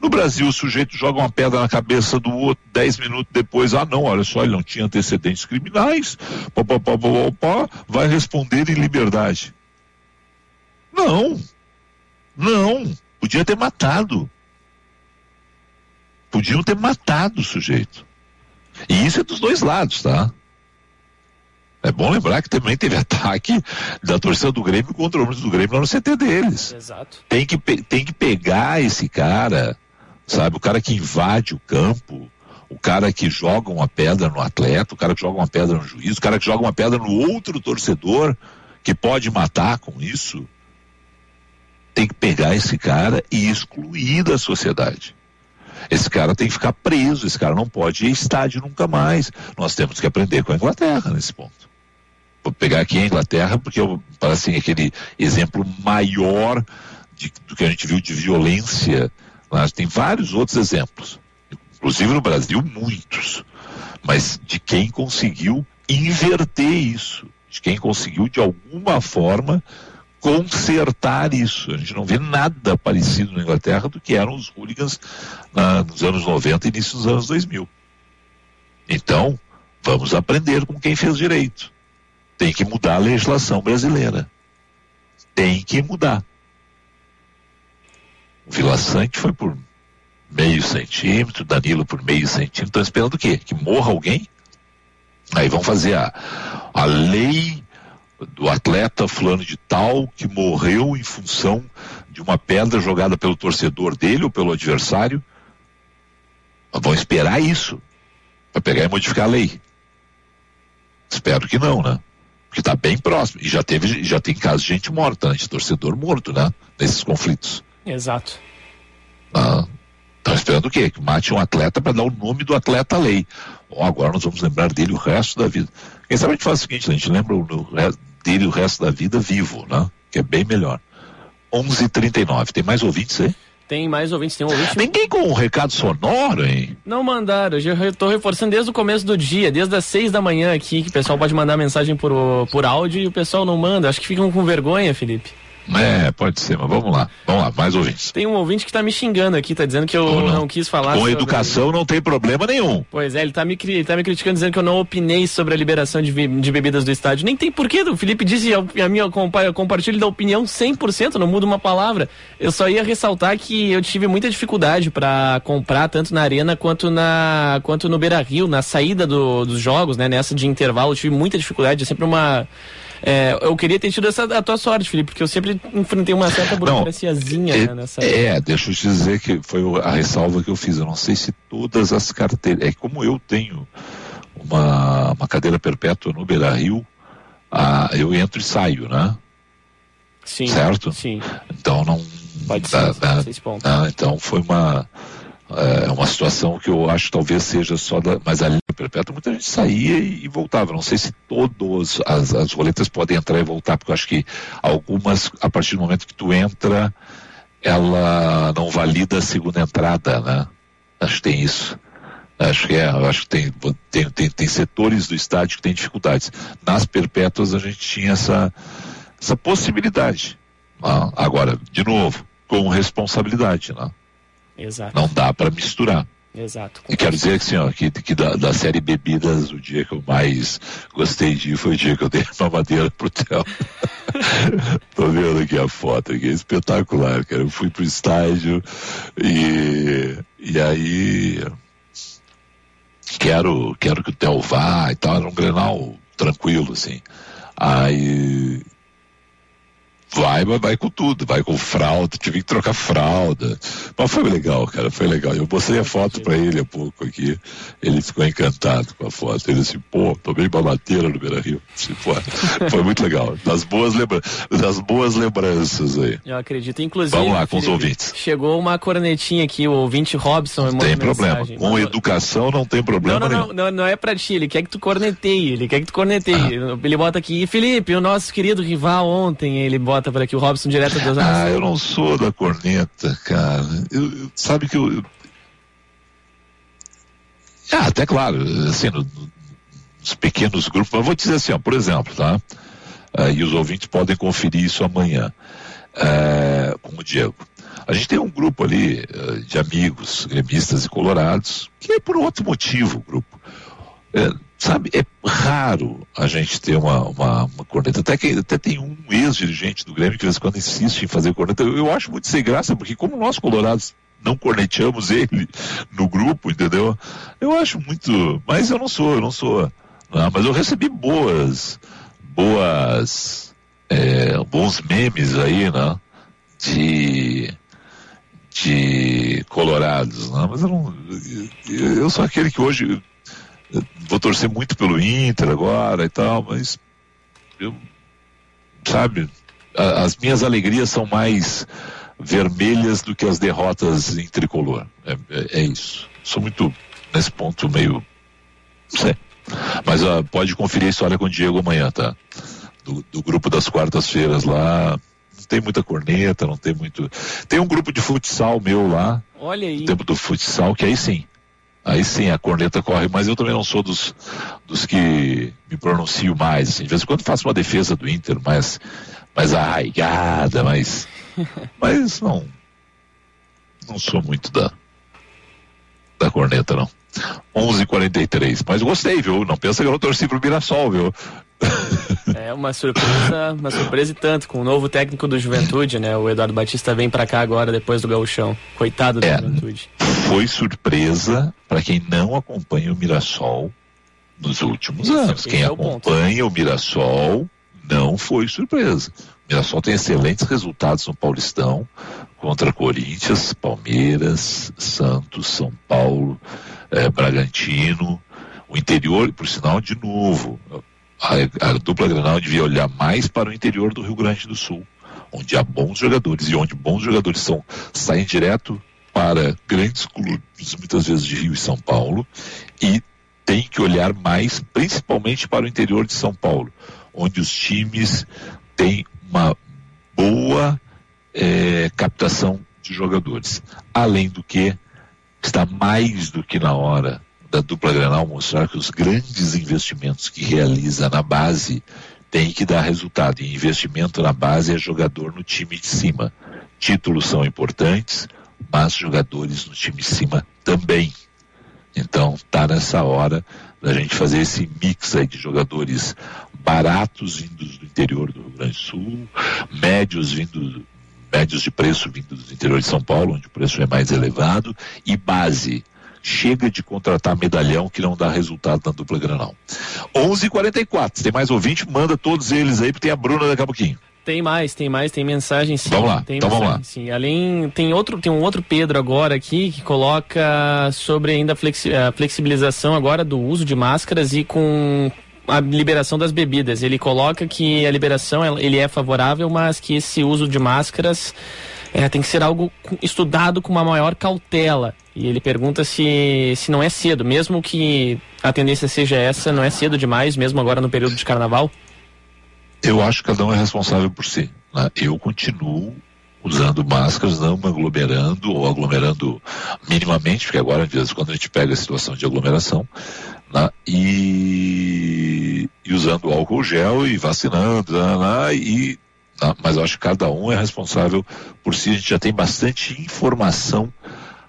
No Brasil, o sujeito joga uma pedra na cabeça do outro, dez minutos depois, ah não, olha só, ele não tinha antecedentes criminais, pá, pá, pá, pá, pá, vai responder em liberdade. Não, não, podia ter matado. Podiam ter matado o sujeito. E isso é dos dois lados, tá? É bom lembrar que também teve ataque da torcida do Grêmio contra o do Grêmio lá no CT deles. Exato. Tem que, tem que pegar esse cara, sabe? O cara que invade o campo, o cara que joga uma pedra no atleta, o cara que joga uma pedra no juiz, o cara que joga uma pedra no outro torcedor, que pode matar com isso. Tem que pegar esse cara e excluir da sociedade. Esse cara tem que ficar preso, esse cara não pode ir a estádio nunca mais. Nós temos que aprender com a Inglaterra nesse ponto vou pegar aqui a Inglaterra, porque eu, assim, aquele exemplo maior de, do que a gente viu de violência. Mas tem vários outros exemplos, inclusive no Brasil, muitos. Mas de quem conseguiu inverter isso, de quem conseguiu, de alguma forma, consertar isso. A gente não vê nada parecido na Inglaterra do que eram os hooligans na, nos anos 90 e início dos anos 2000. Então, vamos aprender com quem fez direito. Tem que mudar a legislação brasileira. Tem que mudar. O Vila Sante foi por meio centímetro, Danilo por meio centímetro. Estão esperando o quê? Que morra alguém? Aí vão fazer a, a lei do atleta fulano de tal que morreu em função de uma pedra jogada pelo torcedor dele ou pelo adversário. Vão esperar isso para pegar e modificar a lei. Espero que não, né? porque está bem próximo. E já teve, já tem casos de gente morta, né? de torcedor morto, né? Nesses conflitos. Exato. Ah, estão esperando o quê? Que mate um atleta para dar o nome do atleta à lei. Bom, agora nós vamos lembrar dele o resto da vida. Quem sabe a gente faz o seguinte, a gente lembra o, dele o resto da vida vivo, né? Que é bem melhor. 11:39. Tem mais ouvintes aí? Tem mais ouvintes, tem um ouvinte. Ninguém com um recado sonoro, hein? Não mandaram, eu estou reforçando desde o começo do dia, desde as seis da manhã aqui, que o pessoal pode mandar mensagem por, por áudio e o pessoal não manda. Acho que ficam com vergonha, Felipe. É, pode ser, mas vamos lá. Vamos lá, mais ouvintes. Tem um ouvinte que tá me xingando aqui, tá dizendo que eu não. não. quis falar. Com educação não tem problema nenhum. Pois é, ele tá me, ele tá me criticando dizendo que eu não opinei sobre a liberação de, de bebidas do estádio. Nem tem porquê, o Felipe disse, a, a minha compa, compartilho da opinião 100%, não muda uma palavra. Eu só ia ressaltar que eu tive muita dificuldade para comprar, tanto na arena quanto, na, quanto no Beira Rio, na saída do, dos jogos, né, nessa de intervalo, eu tive muita dificuldade, é sempre uma é, eu queria ter tido essa a tua sorte, Felipe, porque eu sempre enfrentei uma certa burocraciazinha é, né, nessa. É, deixa eu te dizer que foi a ressalva que eu fiz. Eu não sei se todas as carteiras. É como eu tenho uma, uma cadeira perpétua no Beira Rio, ah, eu entro e saio, né? Sim. Certo? Sim. Então não. Pode ser. Dá, dá, então foi uma é uma situação que eu acho talvez seja só da, mas a linha perpétua muita gente saía e, e voltava. Não sei se todas as, as roletas podem entrar e voltar, porque eu acho que algumas, a partir do momento que tu entra, ela não valida a segunda entrada, né? Acho que tem isso. Acho que é, acho que tem, tem, tem, tem setores do estádio que tem dificuldades. Nas perpétuas a gente tinha essa, essa possibilidade. Né? Agora, de novo, com responsabilidade, né? Exato. Não dá para misturar. Exato. E quero dizer que, assim, ó, que, que da, da, série Bebidas, o dia que eu mais gostei de ir foi o dia que eu dei uma madeira pro Theo. Tô vendo aqui a foto aqui, é espetacular, cara. Eu fui pro estágio e, e aí quero, quero que o Theo vá e tal, era um grenal tranquilo, assim. Aí vai, vai, vai com tudo, vai com fralda, tive que trocar fralda. Mas foi legal, cara, foi legal. Eu mostrei a foto para ele há pouco aqui, ele ficou encantado com a foto. Ele disse, pô, tomei babateira no Beira Rio. Foi, muito legal. Das boas, lembra das boas lembranças aí. Eu acredito, inclusive. Vamos lá com os ouvintes. Chegou uma cornetinha aqui, o ouvinte Robson. Não tem problema. Mensagem. Com educação não tem problema não, não, não, não, não, é pra ti, ele quer que tu corneteie, ele quer que tu corneteie. Ah. Ele bota aqui, Felipe, o nosso querido rival ontem, ele bota bota por aqui, o Robson, direto das Ah, eu não sou da corneta, cara. Eu, eu, sabe que eu, eu... Ah, até claro, assim, no, nos pequenos grupos, mas vou dizer assim, ó, por exemplo, tá? Uh, e os ouvintes podem conferir isso amanhã uh, com o Diego. A gente tem um grupo ali uh, de amigos, gremistas e colorados, que é por outro motivo o grupo. É, sabe, é raro a gente ter uma, uma, uma, corneta. Até que até tem um ex-dirigente do Grêmio que de vez em quando insiste em fazer corneta. Eu, eu acho muito sem graça, porque como nós colorados não corneteamos ele no grupo, entendeu? Eu acho muito. Mas eu não sou, eu não sou. Não, mas eu recebi boas, boas, é, bons memes aí, né? De de colorados, né? mas eu não, eu sou aquele que hoje vou torcer muito pelo Inter agora e tal, mas eu, sabe, a, as minhas alegrias são mais vermelhas do que as derrotas em tricolor. É, é, é isso. Sou muito nesse ponto meio, não sei. Mas uh, pode conferir a história com o Diego amanhã, tá? Do, do grupo das quartas-feiras lá. Não tem muita corneta, não tem muito. Tem um grupo de futsal meu lá. Olha aí. No tempo do futsal, que aí sim aí sim a corneta corre, mas eu também não sou dos, dos que me pronuncio mais. Assim. De vez em quando faço uma defesa do Inter mais, mais arraigada, mais. Mas não. Não sou muito da, da corneta, não. 11:43. Mas gostei, viu? Não pensa que eu não torci pro Mirassol, viu? É uma surpresa, uma surpresa e tanto, com o novo técnico do Juventude, né? O Eduardo Batista vem para cá agora depois do gauchão. Coitado do é, Juventude. Foi surpresa para quem não acompanha o Mirassol nos últimos anos. quem é acompanha o, o Mirassol não foi surpresa. O Mirassol tem excelentes resultados no Paulistão contra Corinthians, Palmeiras, Santos, São Paulo, eh, Bragantino. O interior, por sinal, de novo, a, a dupla Granal devia olhar mais para o interior do Rio Grande do Sul, onde há bons jogadores e onde bons jogadores são saem direto para grandes clubes, muitas vezes de Rio e São Paulo, e tem que olhar mais, principalmente para o interior de São Paulo, onde os times têm uma boa é, captação de jogadores. Além do que, está mais do que na hora da dupla Granal mostrar que os grandes investimentos que realiza na base têm que dar resultado. E investimento na base é jogador no time de cima. Títulos são importantes, mas jogadores no time de cima também. Então, tá nessa hora da gente fazer esse mix aí de jogadores baratos vindos do interior do Rio Grande do Sul, médios vindos médios de preço vindos do interior de São Paulo, onde o preço é mais elevado, e base chega de contratar medalhão que não dá resultado na dupla Granal. 11:44. Tem mais ouvinte? Manda todos eles aí, porque tem a Bruna daqui a pouquinho. Tem mais, tem mais, tem mensagem sim. Vamos lá, tem então mensagem, vamos lá. Sim. Além, tem outro, tem um outro Pedro agora aqui que coloca sobre ainda a, flexi, a flexibilização agora do uso de máscaras e com a liberação das bebidas. Ele coloca que a liberação ele é favorável, mas que esse uso de máscaras É, tem que ser algo estudado com uma maior cautela. E ele pergunta se, se não é cedo, mesmo que a tendência seja essa, não é cedo demais, mesmo agora no período de carnaval? Eu acho que cada um é responsável por si. Né? Eu continuo usando máscaras, não aglomerando ou aglomerando minimamente, porque agora, de vez em quando, a gente pega a situação de aglomeração, né? e, e, usando álcool gel e vacinando, né? e, né? mas eu acho que cada um é responsável por si. A gente já tem bastante informação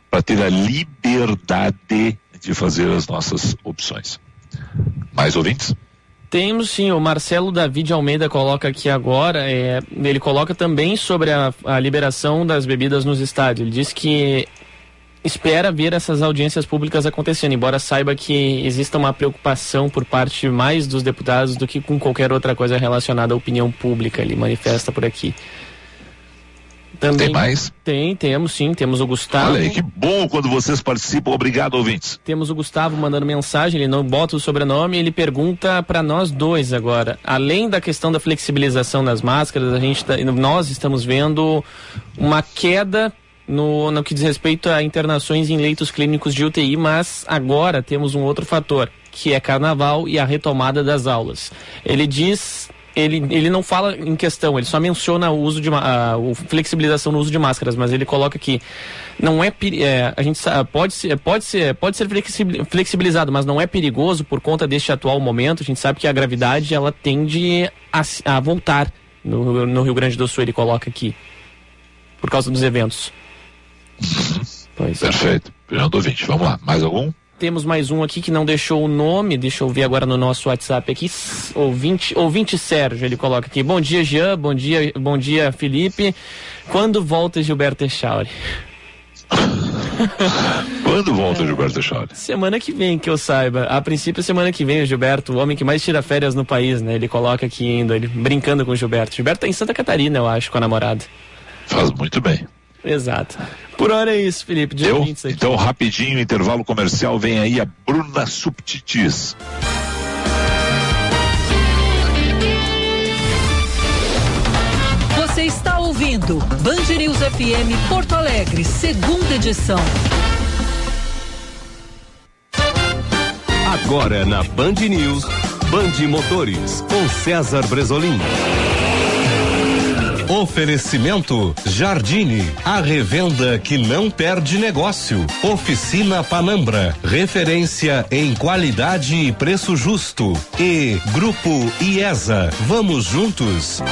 para ter a liberdade de fazer as nossas opções. Mais ouvintes? Temos sim, o Marcelo David Almeida coloca aqui agora, é, ele coloca também sobre a, a liberação das bebidas nos estádios. Ele diz que espera ver essas audiências públicas acontecendo, embora saiba que exista uma preocupação por parte mais dos deputados do que com qualquer outra coisa relacionada à opinião pública, ele manifesta por aqui. Também tem mais? Tem, temos sim. Temos o Gustavo. Olha aí, que bom quando vocês participam. Obrigado, ouvintes. Temos o Gustavo mandando mensagem, ele não bota o sobrenome, ele pergunta para nós dois agora. Além da questão da flexibilização das máscaras, a gente tá, nós estamos vendo uma queda no, no que diz respeito a internações em leitos clínicos de UTI, mas agora temos um outro fator, que é carnaval e a retomada das aulas. Ele diz ele, ele não fala em questão, ele só menciona o uso de a, flexibilização no uso de máscaras, mas ele coloca que não é, é a gente pode ser pode ser pode ser flexibilizado, mas não é perigoso por conta deste atual momento. A gente sabe que a gravidade ela tende a, a voltar no, no Rio Grande do Sul. Ele coloca aqui por causa dos eventos. Pois é. Perfeito. Fernando ouvinte, vamos lá. Mais algum? Temos mais um aqui que não deixou o nome, deixa eu ver agora no nosso WhatsApp aqui. Ouvinte, ouvinte Sérgio, ele coloca aqui. Bom dia, Jean, bom dia, bom dia, Felipe. Quando volta Gilberto Echauri? Quando volta o Gilberto Echauri? Semana que vem, que eu saiba. A princípio, semana que vem, o Gilberto, o homem que mais tira férias no país, né? Ele coloca aqui indo, ele brincando com o Gilberto. Gilberto tá em Santa Catarina, eu acho, com a namorada. Faz muito bem. Exato. Por hora é isso, Felipe. Dia Eu? Então, rapidinho, intervalo comercial, vem aí a Bruna Subtitis. Você está ouvindo Band News FM Porto Alegre, segunda edição. Agora na Band News, Band Motores, com César Bresolim. Oferecimento Jardine, a revenda que não perde negócio. Oficina Panambra, referência em qualidade e preço justo. E Grupo IESA, vamos juntos.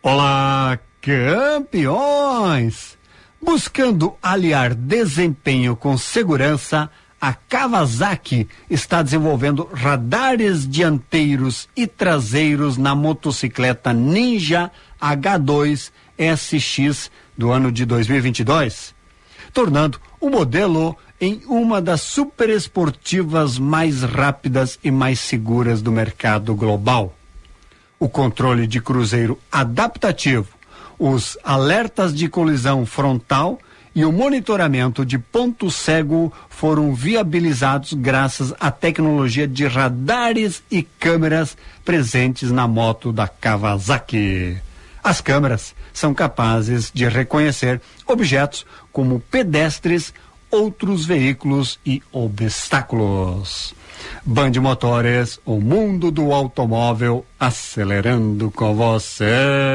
Olá, campeões! Buscando aliar desempenho com segurança, a Kawasaki está desenvolvendo radares dianteiros e traseiros na motocicleta Ninja H2 SX do ano de 2022, tornando o modelo em uma das superesportivas mais rápidas e mais seguras do mercado global. O controle de cruzeiro adaptativo, os alertas de colisão frontal e o monitoramento de ponto cego foram viabilizados graças à tecnologia de radares e câmeras presentes na moto da Kawasaki. As câmeras são capazes de reconhecer objetos como pedestres, outros veículos e obstáculos. Band Motores, o mundo do automóvel acelerando com você.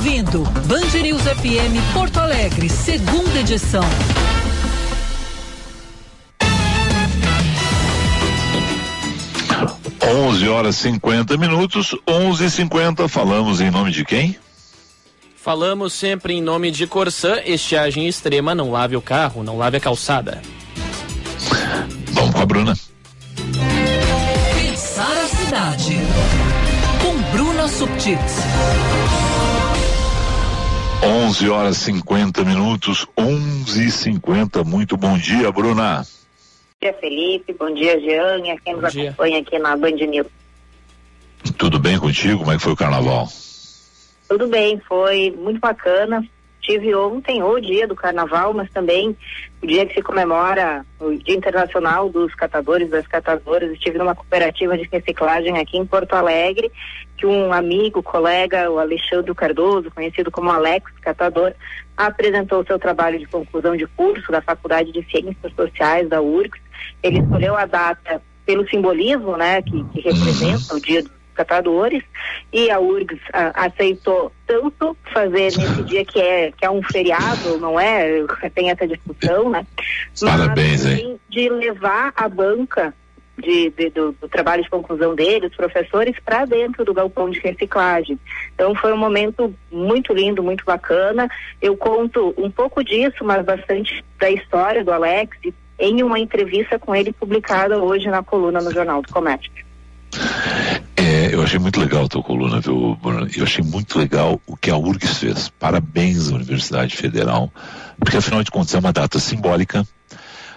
Ouvindo Band News FM Porto Alegre, segunda edição. Onze horas 50 minutos, onze e cinquenta. Falamos em nome de quem? Falamos sempre em nome de Corsã, estiagem extrema, não lave o carro, não lave a calçada. Vamos com a Bruna. Pensar a cidade. Com Bruna Subtits. 11 horas 50 minutos, 11 e 50 Muito bom dia, Bruna. Bom dia, Felipe. Bom dia, Jean. E quem nos acompanha aqui na Band News. Tudo bem contigo? Como é que foi o carnaval? Tudo bem, foi muito bacana. Tive ontem o dia do carnaval, mas também o dia que se comemora o Dia Internacional dos Catadores das Catadoras. Estive numa cooperativa de reciclagem aqui em Porto Alegre, que um amigo, colega, o Alexandre Cardoso, conhecido como Alex Catador, apresentou seu trabalho de conclusão de curso da Faculdade de Ciências Sociais da URGS. Ele escolheu a data pelo simbolismo, né, que, que representa o Dia dos catadores e a URGS a, aceitou tanto fazer nesse dia que é que é um feriado, não é? Tem essa discussão, né? Parabéns, Mas, hein? De levar a banca de, de, do, do, trabalho de conclusão dele, os professores, para dentro do galpão de reciclagem. Então foi um momento muito lindo, muito bacana. Eu conto um pouco disso, mas bastante da história do Alex em uma entrevista com ele publicada hoje na coluna no Jornal do Comércio. É, eu achei muito legal a tua coluna, viu, Bruno? Eu achei muito legal o que a URGS fez. Parabéns à Universidade Federal, porque afinal de contas é uma data simbólica.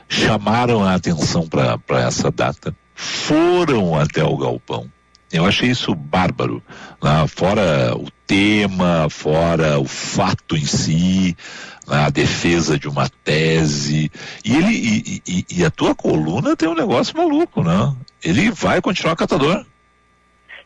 Chamaram a atenção para essa data, foram até o galpão. Eu achei isso bárbaro. Né? Fora o tema, fora o fato em si, né? a defesa de uma tese. E ele e, e, e, a tua coluna tem um negócio maluco, né? Ele vai continuar catador.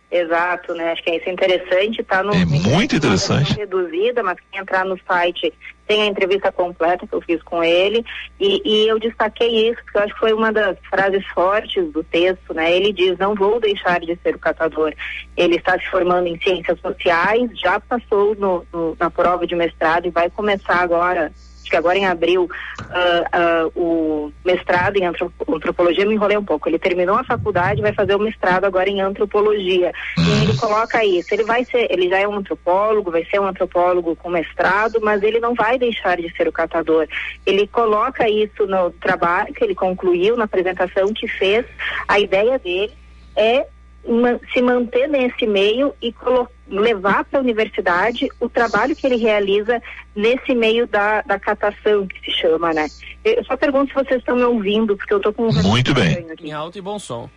Exato, né? Acho que é isso interessante, tá no É muito interessante. reduzida, mas quem entrar no site tem a entrevista completa que eu fiz com ele e, e, eu destaquei isso porque eu acho que foi uma das frases fortes do texto, né? Ele diz não vou deixar de ser o catador. Ele está se formando em ciências sociais, já passou no, no, na prova de mestrado e vai começar agora que agora em abril, uh, uh, o mestrado em antropologia, me enrolei um pouco. Ele terminou a faculdade, vai fazer o mestrado agora em antropologia. E ele coloca isso. Ele vai ser, ele já é um antropólogo, vai ser um antropólogo com mestrado, mas ele não vai deixar de ser o catador. Ele coloca isso no trabalho que ele concluiu, na apresentação que fez. A ideia dele é se manter nesse meio e levar para a universidade o trabalho que ele realiza nesse meio da, da catação, que se chama, né? Eu só pergunto se vocês estão me ouvindo, porque eu estou com um Muito bem. Aqui. Em alto e bom som.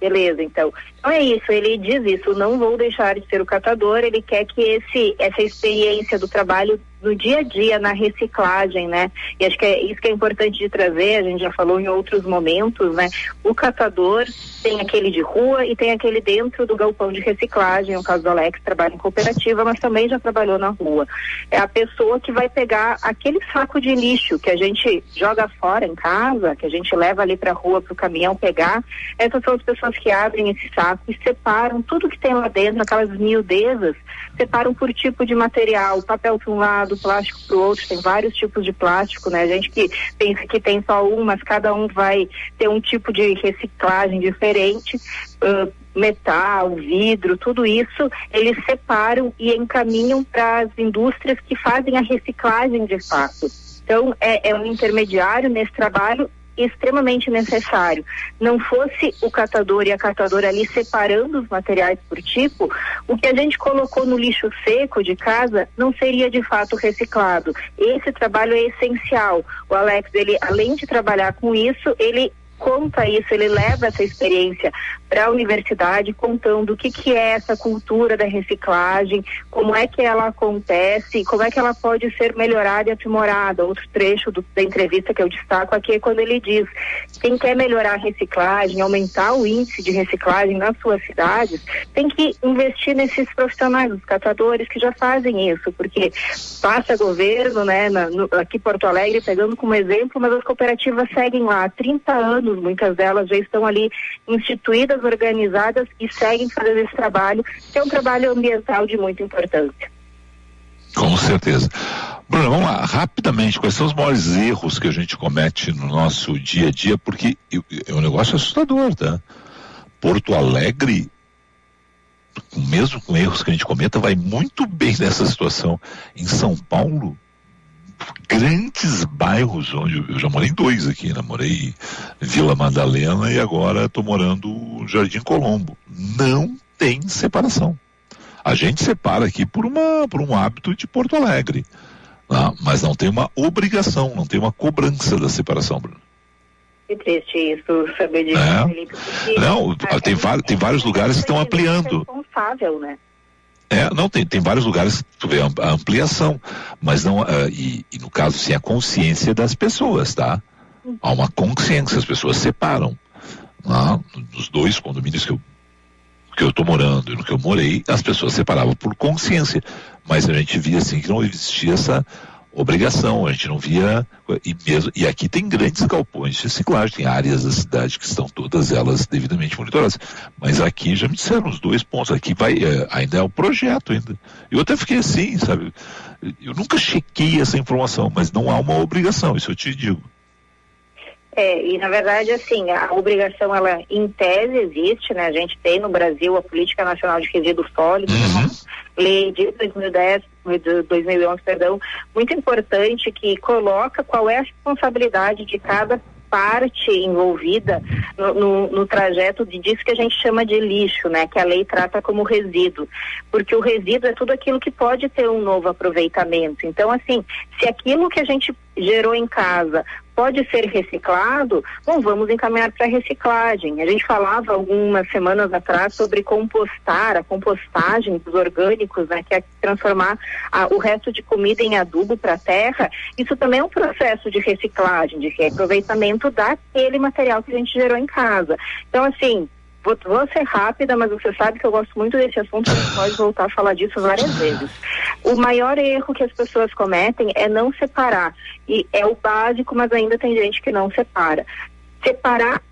Beleza, então. Então é isso, ele diz isso, não vou deixar de ser o catador, ele quer que esse, essa experiência do trabalho no dia a dia, na reciclagem, né? E acho que é isso que é importante de trazer, a gente já falou em outros momentos, né? O catador tem aquele de rua e tem aquele dentro do galpão de reciclagem, o caso do Alex trabalha em cooperativa, mas também já trabalhou na rua. É a pessoa que vai pegar aquele saco de lixo que a gente joga fora em casa, que a gente leva ali para rua para o caminhão pegar, essas são as pessoas que abrem esse saco e separam tudo que tem lá dentro, aquelas miudezas, separam por tipo de material, papel para um lado, plástico para o outro, tem vários tipos de plástico, né? A gente que pensa que tem só um, mas cada um vai ter um tipo de reciclagem diferente. Uh, metal, vidro, tudo isso, eles separam e encaminham para as indústrias que fazem a reciclagem de fato. Então, é, é um intermediário nesse trabalho extremamente necessário. Não fosse o catador e a catadora ali separando os materiais por tipo, o que a gente colocou no lixo seco de casa não seria de fato reciclado. Esse trabalho é essencial. O Alex, ele além de trabalhar com isso, ele conta isso, ele leva essa experiência para a universidade, contando o que, que é essa cultura da reciclagem, como é que ela acontece, como é que ela pode ser melhorada e aprimorada. Outro trecho do, da entrevista que eu destaco aqui é quando ele diz: quem quer melhorar a reciclagem, aumentar o índice de reciclagem nas suas cidades, tem que investir nesses profissionais, os catadores que já fazem isso, porque passa governo, né, na, no, aqui Porto Alegre, pegando como exemplo, mas as cooperativas seguem lá há 30 anos muitas delas já estão ali instituídas, organizadas e seguem fazendo esse trabalho, que é um trabalho ambiental de muita importância. Com certeza. Bruno, vamos lá, rapidamente, quais são os maiores erros que a gente comete no nosso dia a dia? Porque é um negócio assustador, tá? Porto Alegre, mesmo com erros que a gente cometa, vai muito bem nessa situação. Em São Paulo, grandes bairros onde eu já morei em dois aqui, né? Morei Vila Madalena e agora estou morando no Jardim Colombo. Não tem separação. A gente separa aqui por uma por um hábito de Porto Alegre, né? mas não tem uma obrigação, não tem uma cobrança da separação, Bruno. Que triste isso, saber disso, É. Felipe. Não, tem, tem vários lugares que estão é ampliando. responsável, né? É, não, tem, tem vários lugares que tu vê a ampliação, mas não, ah, e, e no caso sim a consciência das pessoas, tá? Há uma consciência, as pessoas separam. Lá, nos dois condomínios que eu, que eu tô morando e no que eu morei, as pessoas separavam por consciência, mas a gente via assim que não existia essa obrigação, a gente não via, e mesmo, e aqui tem grandes galpões de reciclagem, tem áreas da cidade que estão todas elas devidamente monitoradas, mas aqui já me disseram os dois pontos, aqui vai, é, ainda é o projeto ainda, eu até fiquei assim, sabe, eu nunca chequei essa informação, mas não há uma obrigação, isso eu te digo. É, e na verdade, assim, a obrigação, ela em tese existe, né? A gente tem no Brasil a Política Nacional de Resíduos Sólidos, Uhum. lei de 2010, de 2011, perdão, muito importante que coloca qual é a responsabilidade de cada parte envolvida no, no, no trajeto de disso que a gente chama de lixo, né? Que a lei trata como resíduo, porque o resíduo é tudo aquilo que pode ter um novo aproveitamento. Então, assim, se aquilo que a gente gerou em casa pode ser reciclado, bom, vamos encaminhar para reciclagem. A gente falava algumas semanas atrás sobre compostar, a compostagem dos orgânicos, né, que é transformar ah, o resto de comida em adubo para a terra. Isso também é um processo de reciclagem, de reaproveitamento daquele material que a gente gerou em casa. Então, assim, Vou, vou ser rápida, mas você sabe que eu gosto muito desse assunto, a gente pode voltar a falar disso várias vezes. O maior erro que as pessoas cometem é não separar. E é o básico, mas ainda tem gente que não separa. Separar,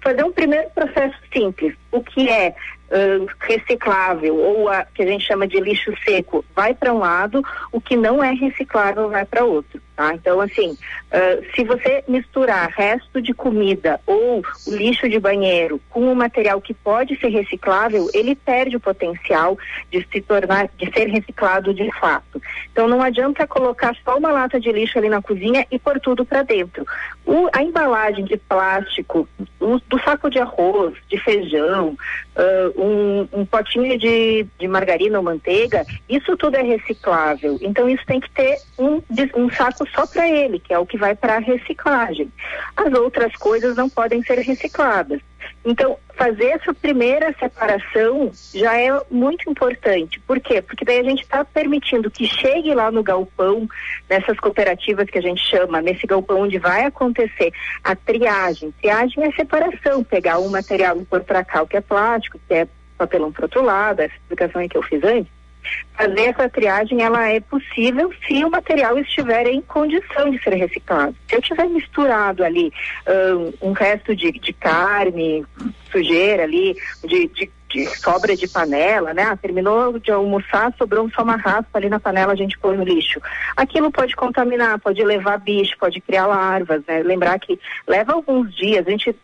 fazer um primeiro processo simples. O que é uh, reciclável ou a que a gente chama de lixo seco vai para um lado, o que não é reciclável vai para outro. Tá? Então, assim, uh, se você misturar resto de comida ou o lixo de banheiro com um material que pode ser reciclável, ele perde o potencial de se tornar, de ser reciclado de fato. Então, não adianta colocar só uma lata de lixo ali na cozinha e pôr tudo para dentro. O, a embalagem de plástico, o, do saco de arroz, de feijão, uh, um, um, potinho de, de margarina ou manteiga, isso tudo é reciclável. Então, isso tem que ter um, um saco só para ele, que é o que vai para a reciclagem. As outras coisas não podem ser recicladas. Então, fazer essa primeira separação já é muito importante. Por quê? Porque daí a gente está permitindo que chegue lá no galpão, nessas cooperativas que a gente chama, nesse galpão onde vai acontecer a triagem. Triagem é separação, pegar um material e pôr para cá o que é plástico, que é papelão para outro lado, essa explicação aí que eu fiz antes fazer essa triagem ela é possível se o material estiver em condição de ser reciclado. Se eu tiver misturado ali um, um resto de, de, carne, sujeira ali, de, de, de, sobra de panela, né? Ah, terminou de almoçar, sobrou só uma raspa ali na panela, a gente põe no lixo. Aquilo pode contaminar, pode levar bicho, pode criar larvas, né? Lembrar que leva alguns dias, a gente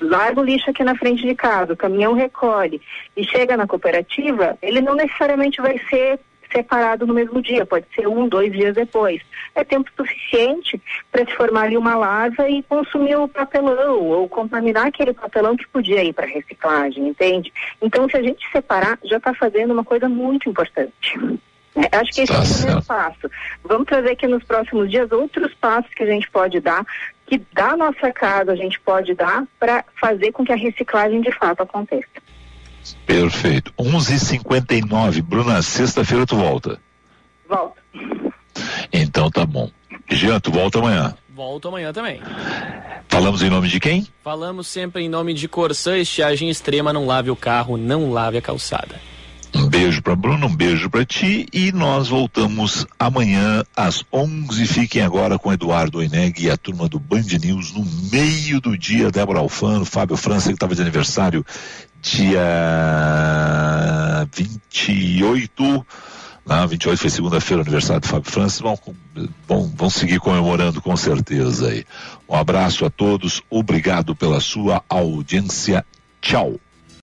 larga o lixo aqui na frente de casa, o caminhão recolhe e chega na cooperativa, ele não necessariamente vai ser separado no mesmo dia, pode ser um, dois dias depois. É tempo suficiente para se formar ali uma larva e consumir o papelão ou contaminar aquele papelão que podia ir para reciclagem, entende? Então, se a gente separar, já está fazendo uma coisa muito importante. É, acho que esse tá é o primeiro passo. Vamos trazer aqui nos próximos dias outros passos que a gente pode dar, que da nossa casa a gente pode dar para fazer com que a reciclagem de fato aconteça. Perfeito. 11:59, Bruna. Sexta-feira tu volta. Volta. Então tá bom. Jean, tu volta amanhã. Volto amanhã também. Falamos em nome de quem? Falamos sempre em nome de Corsã, estiagem extrema, não lave o carro, não lave a calçada. Um beijo para Bruno, um beijo para ti e nós voltamos amanhã às 11. Fiquem agora com Eduardo Eneg e a turma do Band News no meio do dia. Débora Alfano, Fábio França que estava de aniversário dia 28. Não, 28 foi segunda-feira, aniversário do Fábio França. Vão, vão, vão seguir comemorando com certeza aí. Um abraço a todos, obrigado pela sua audiência. Tchau.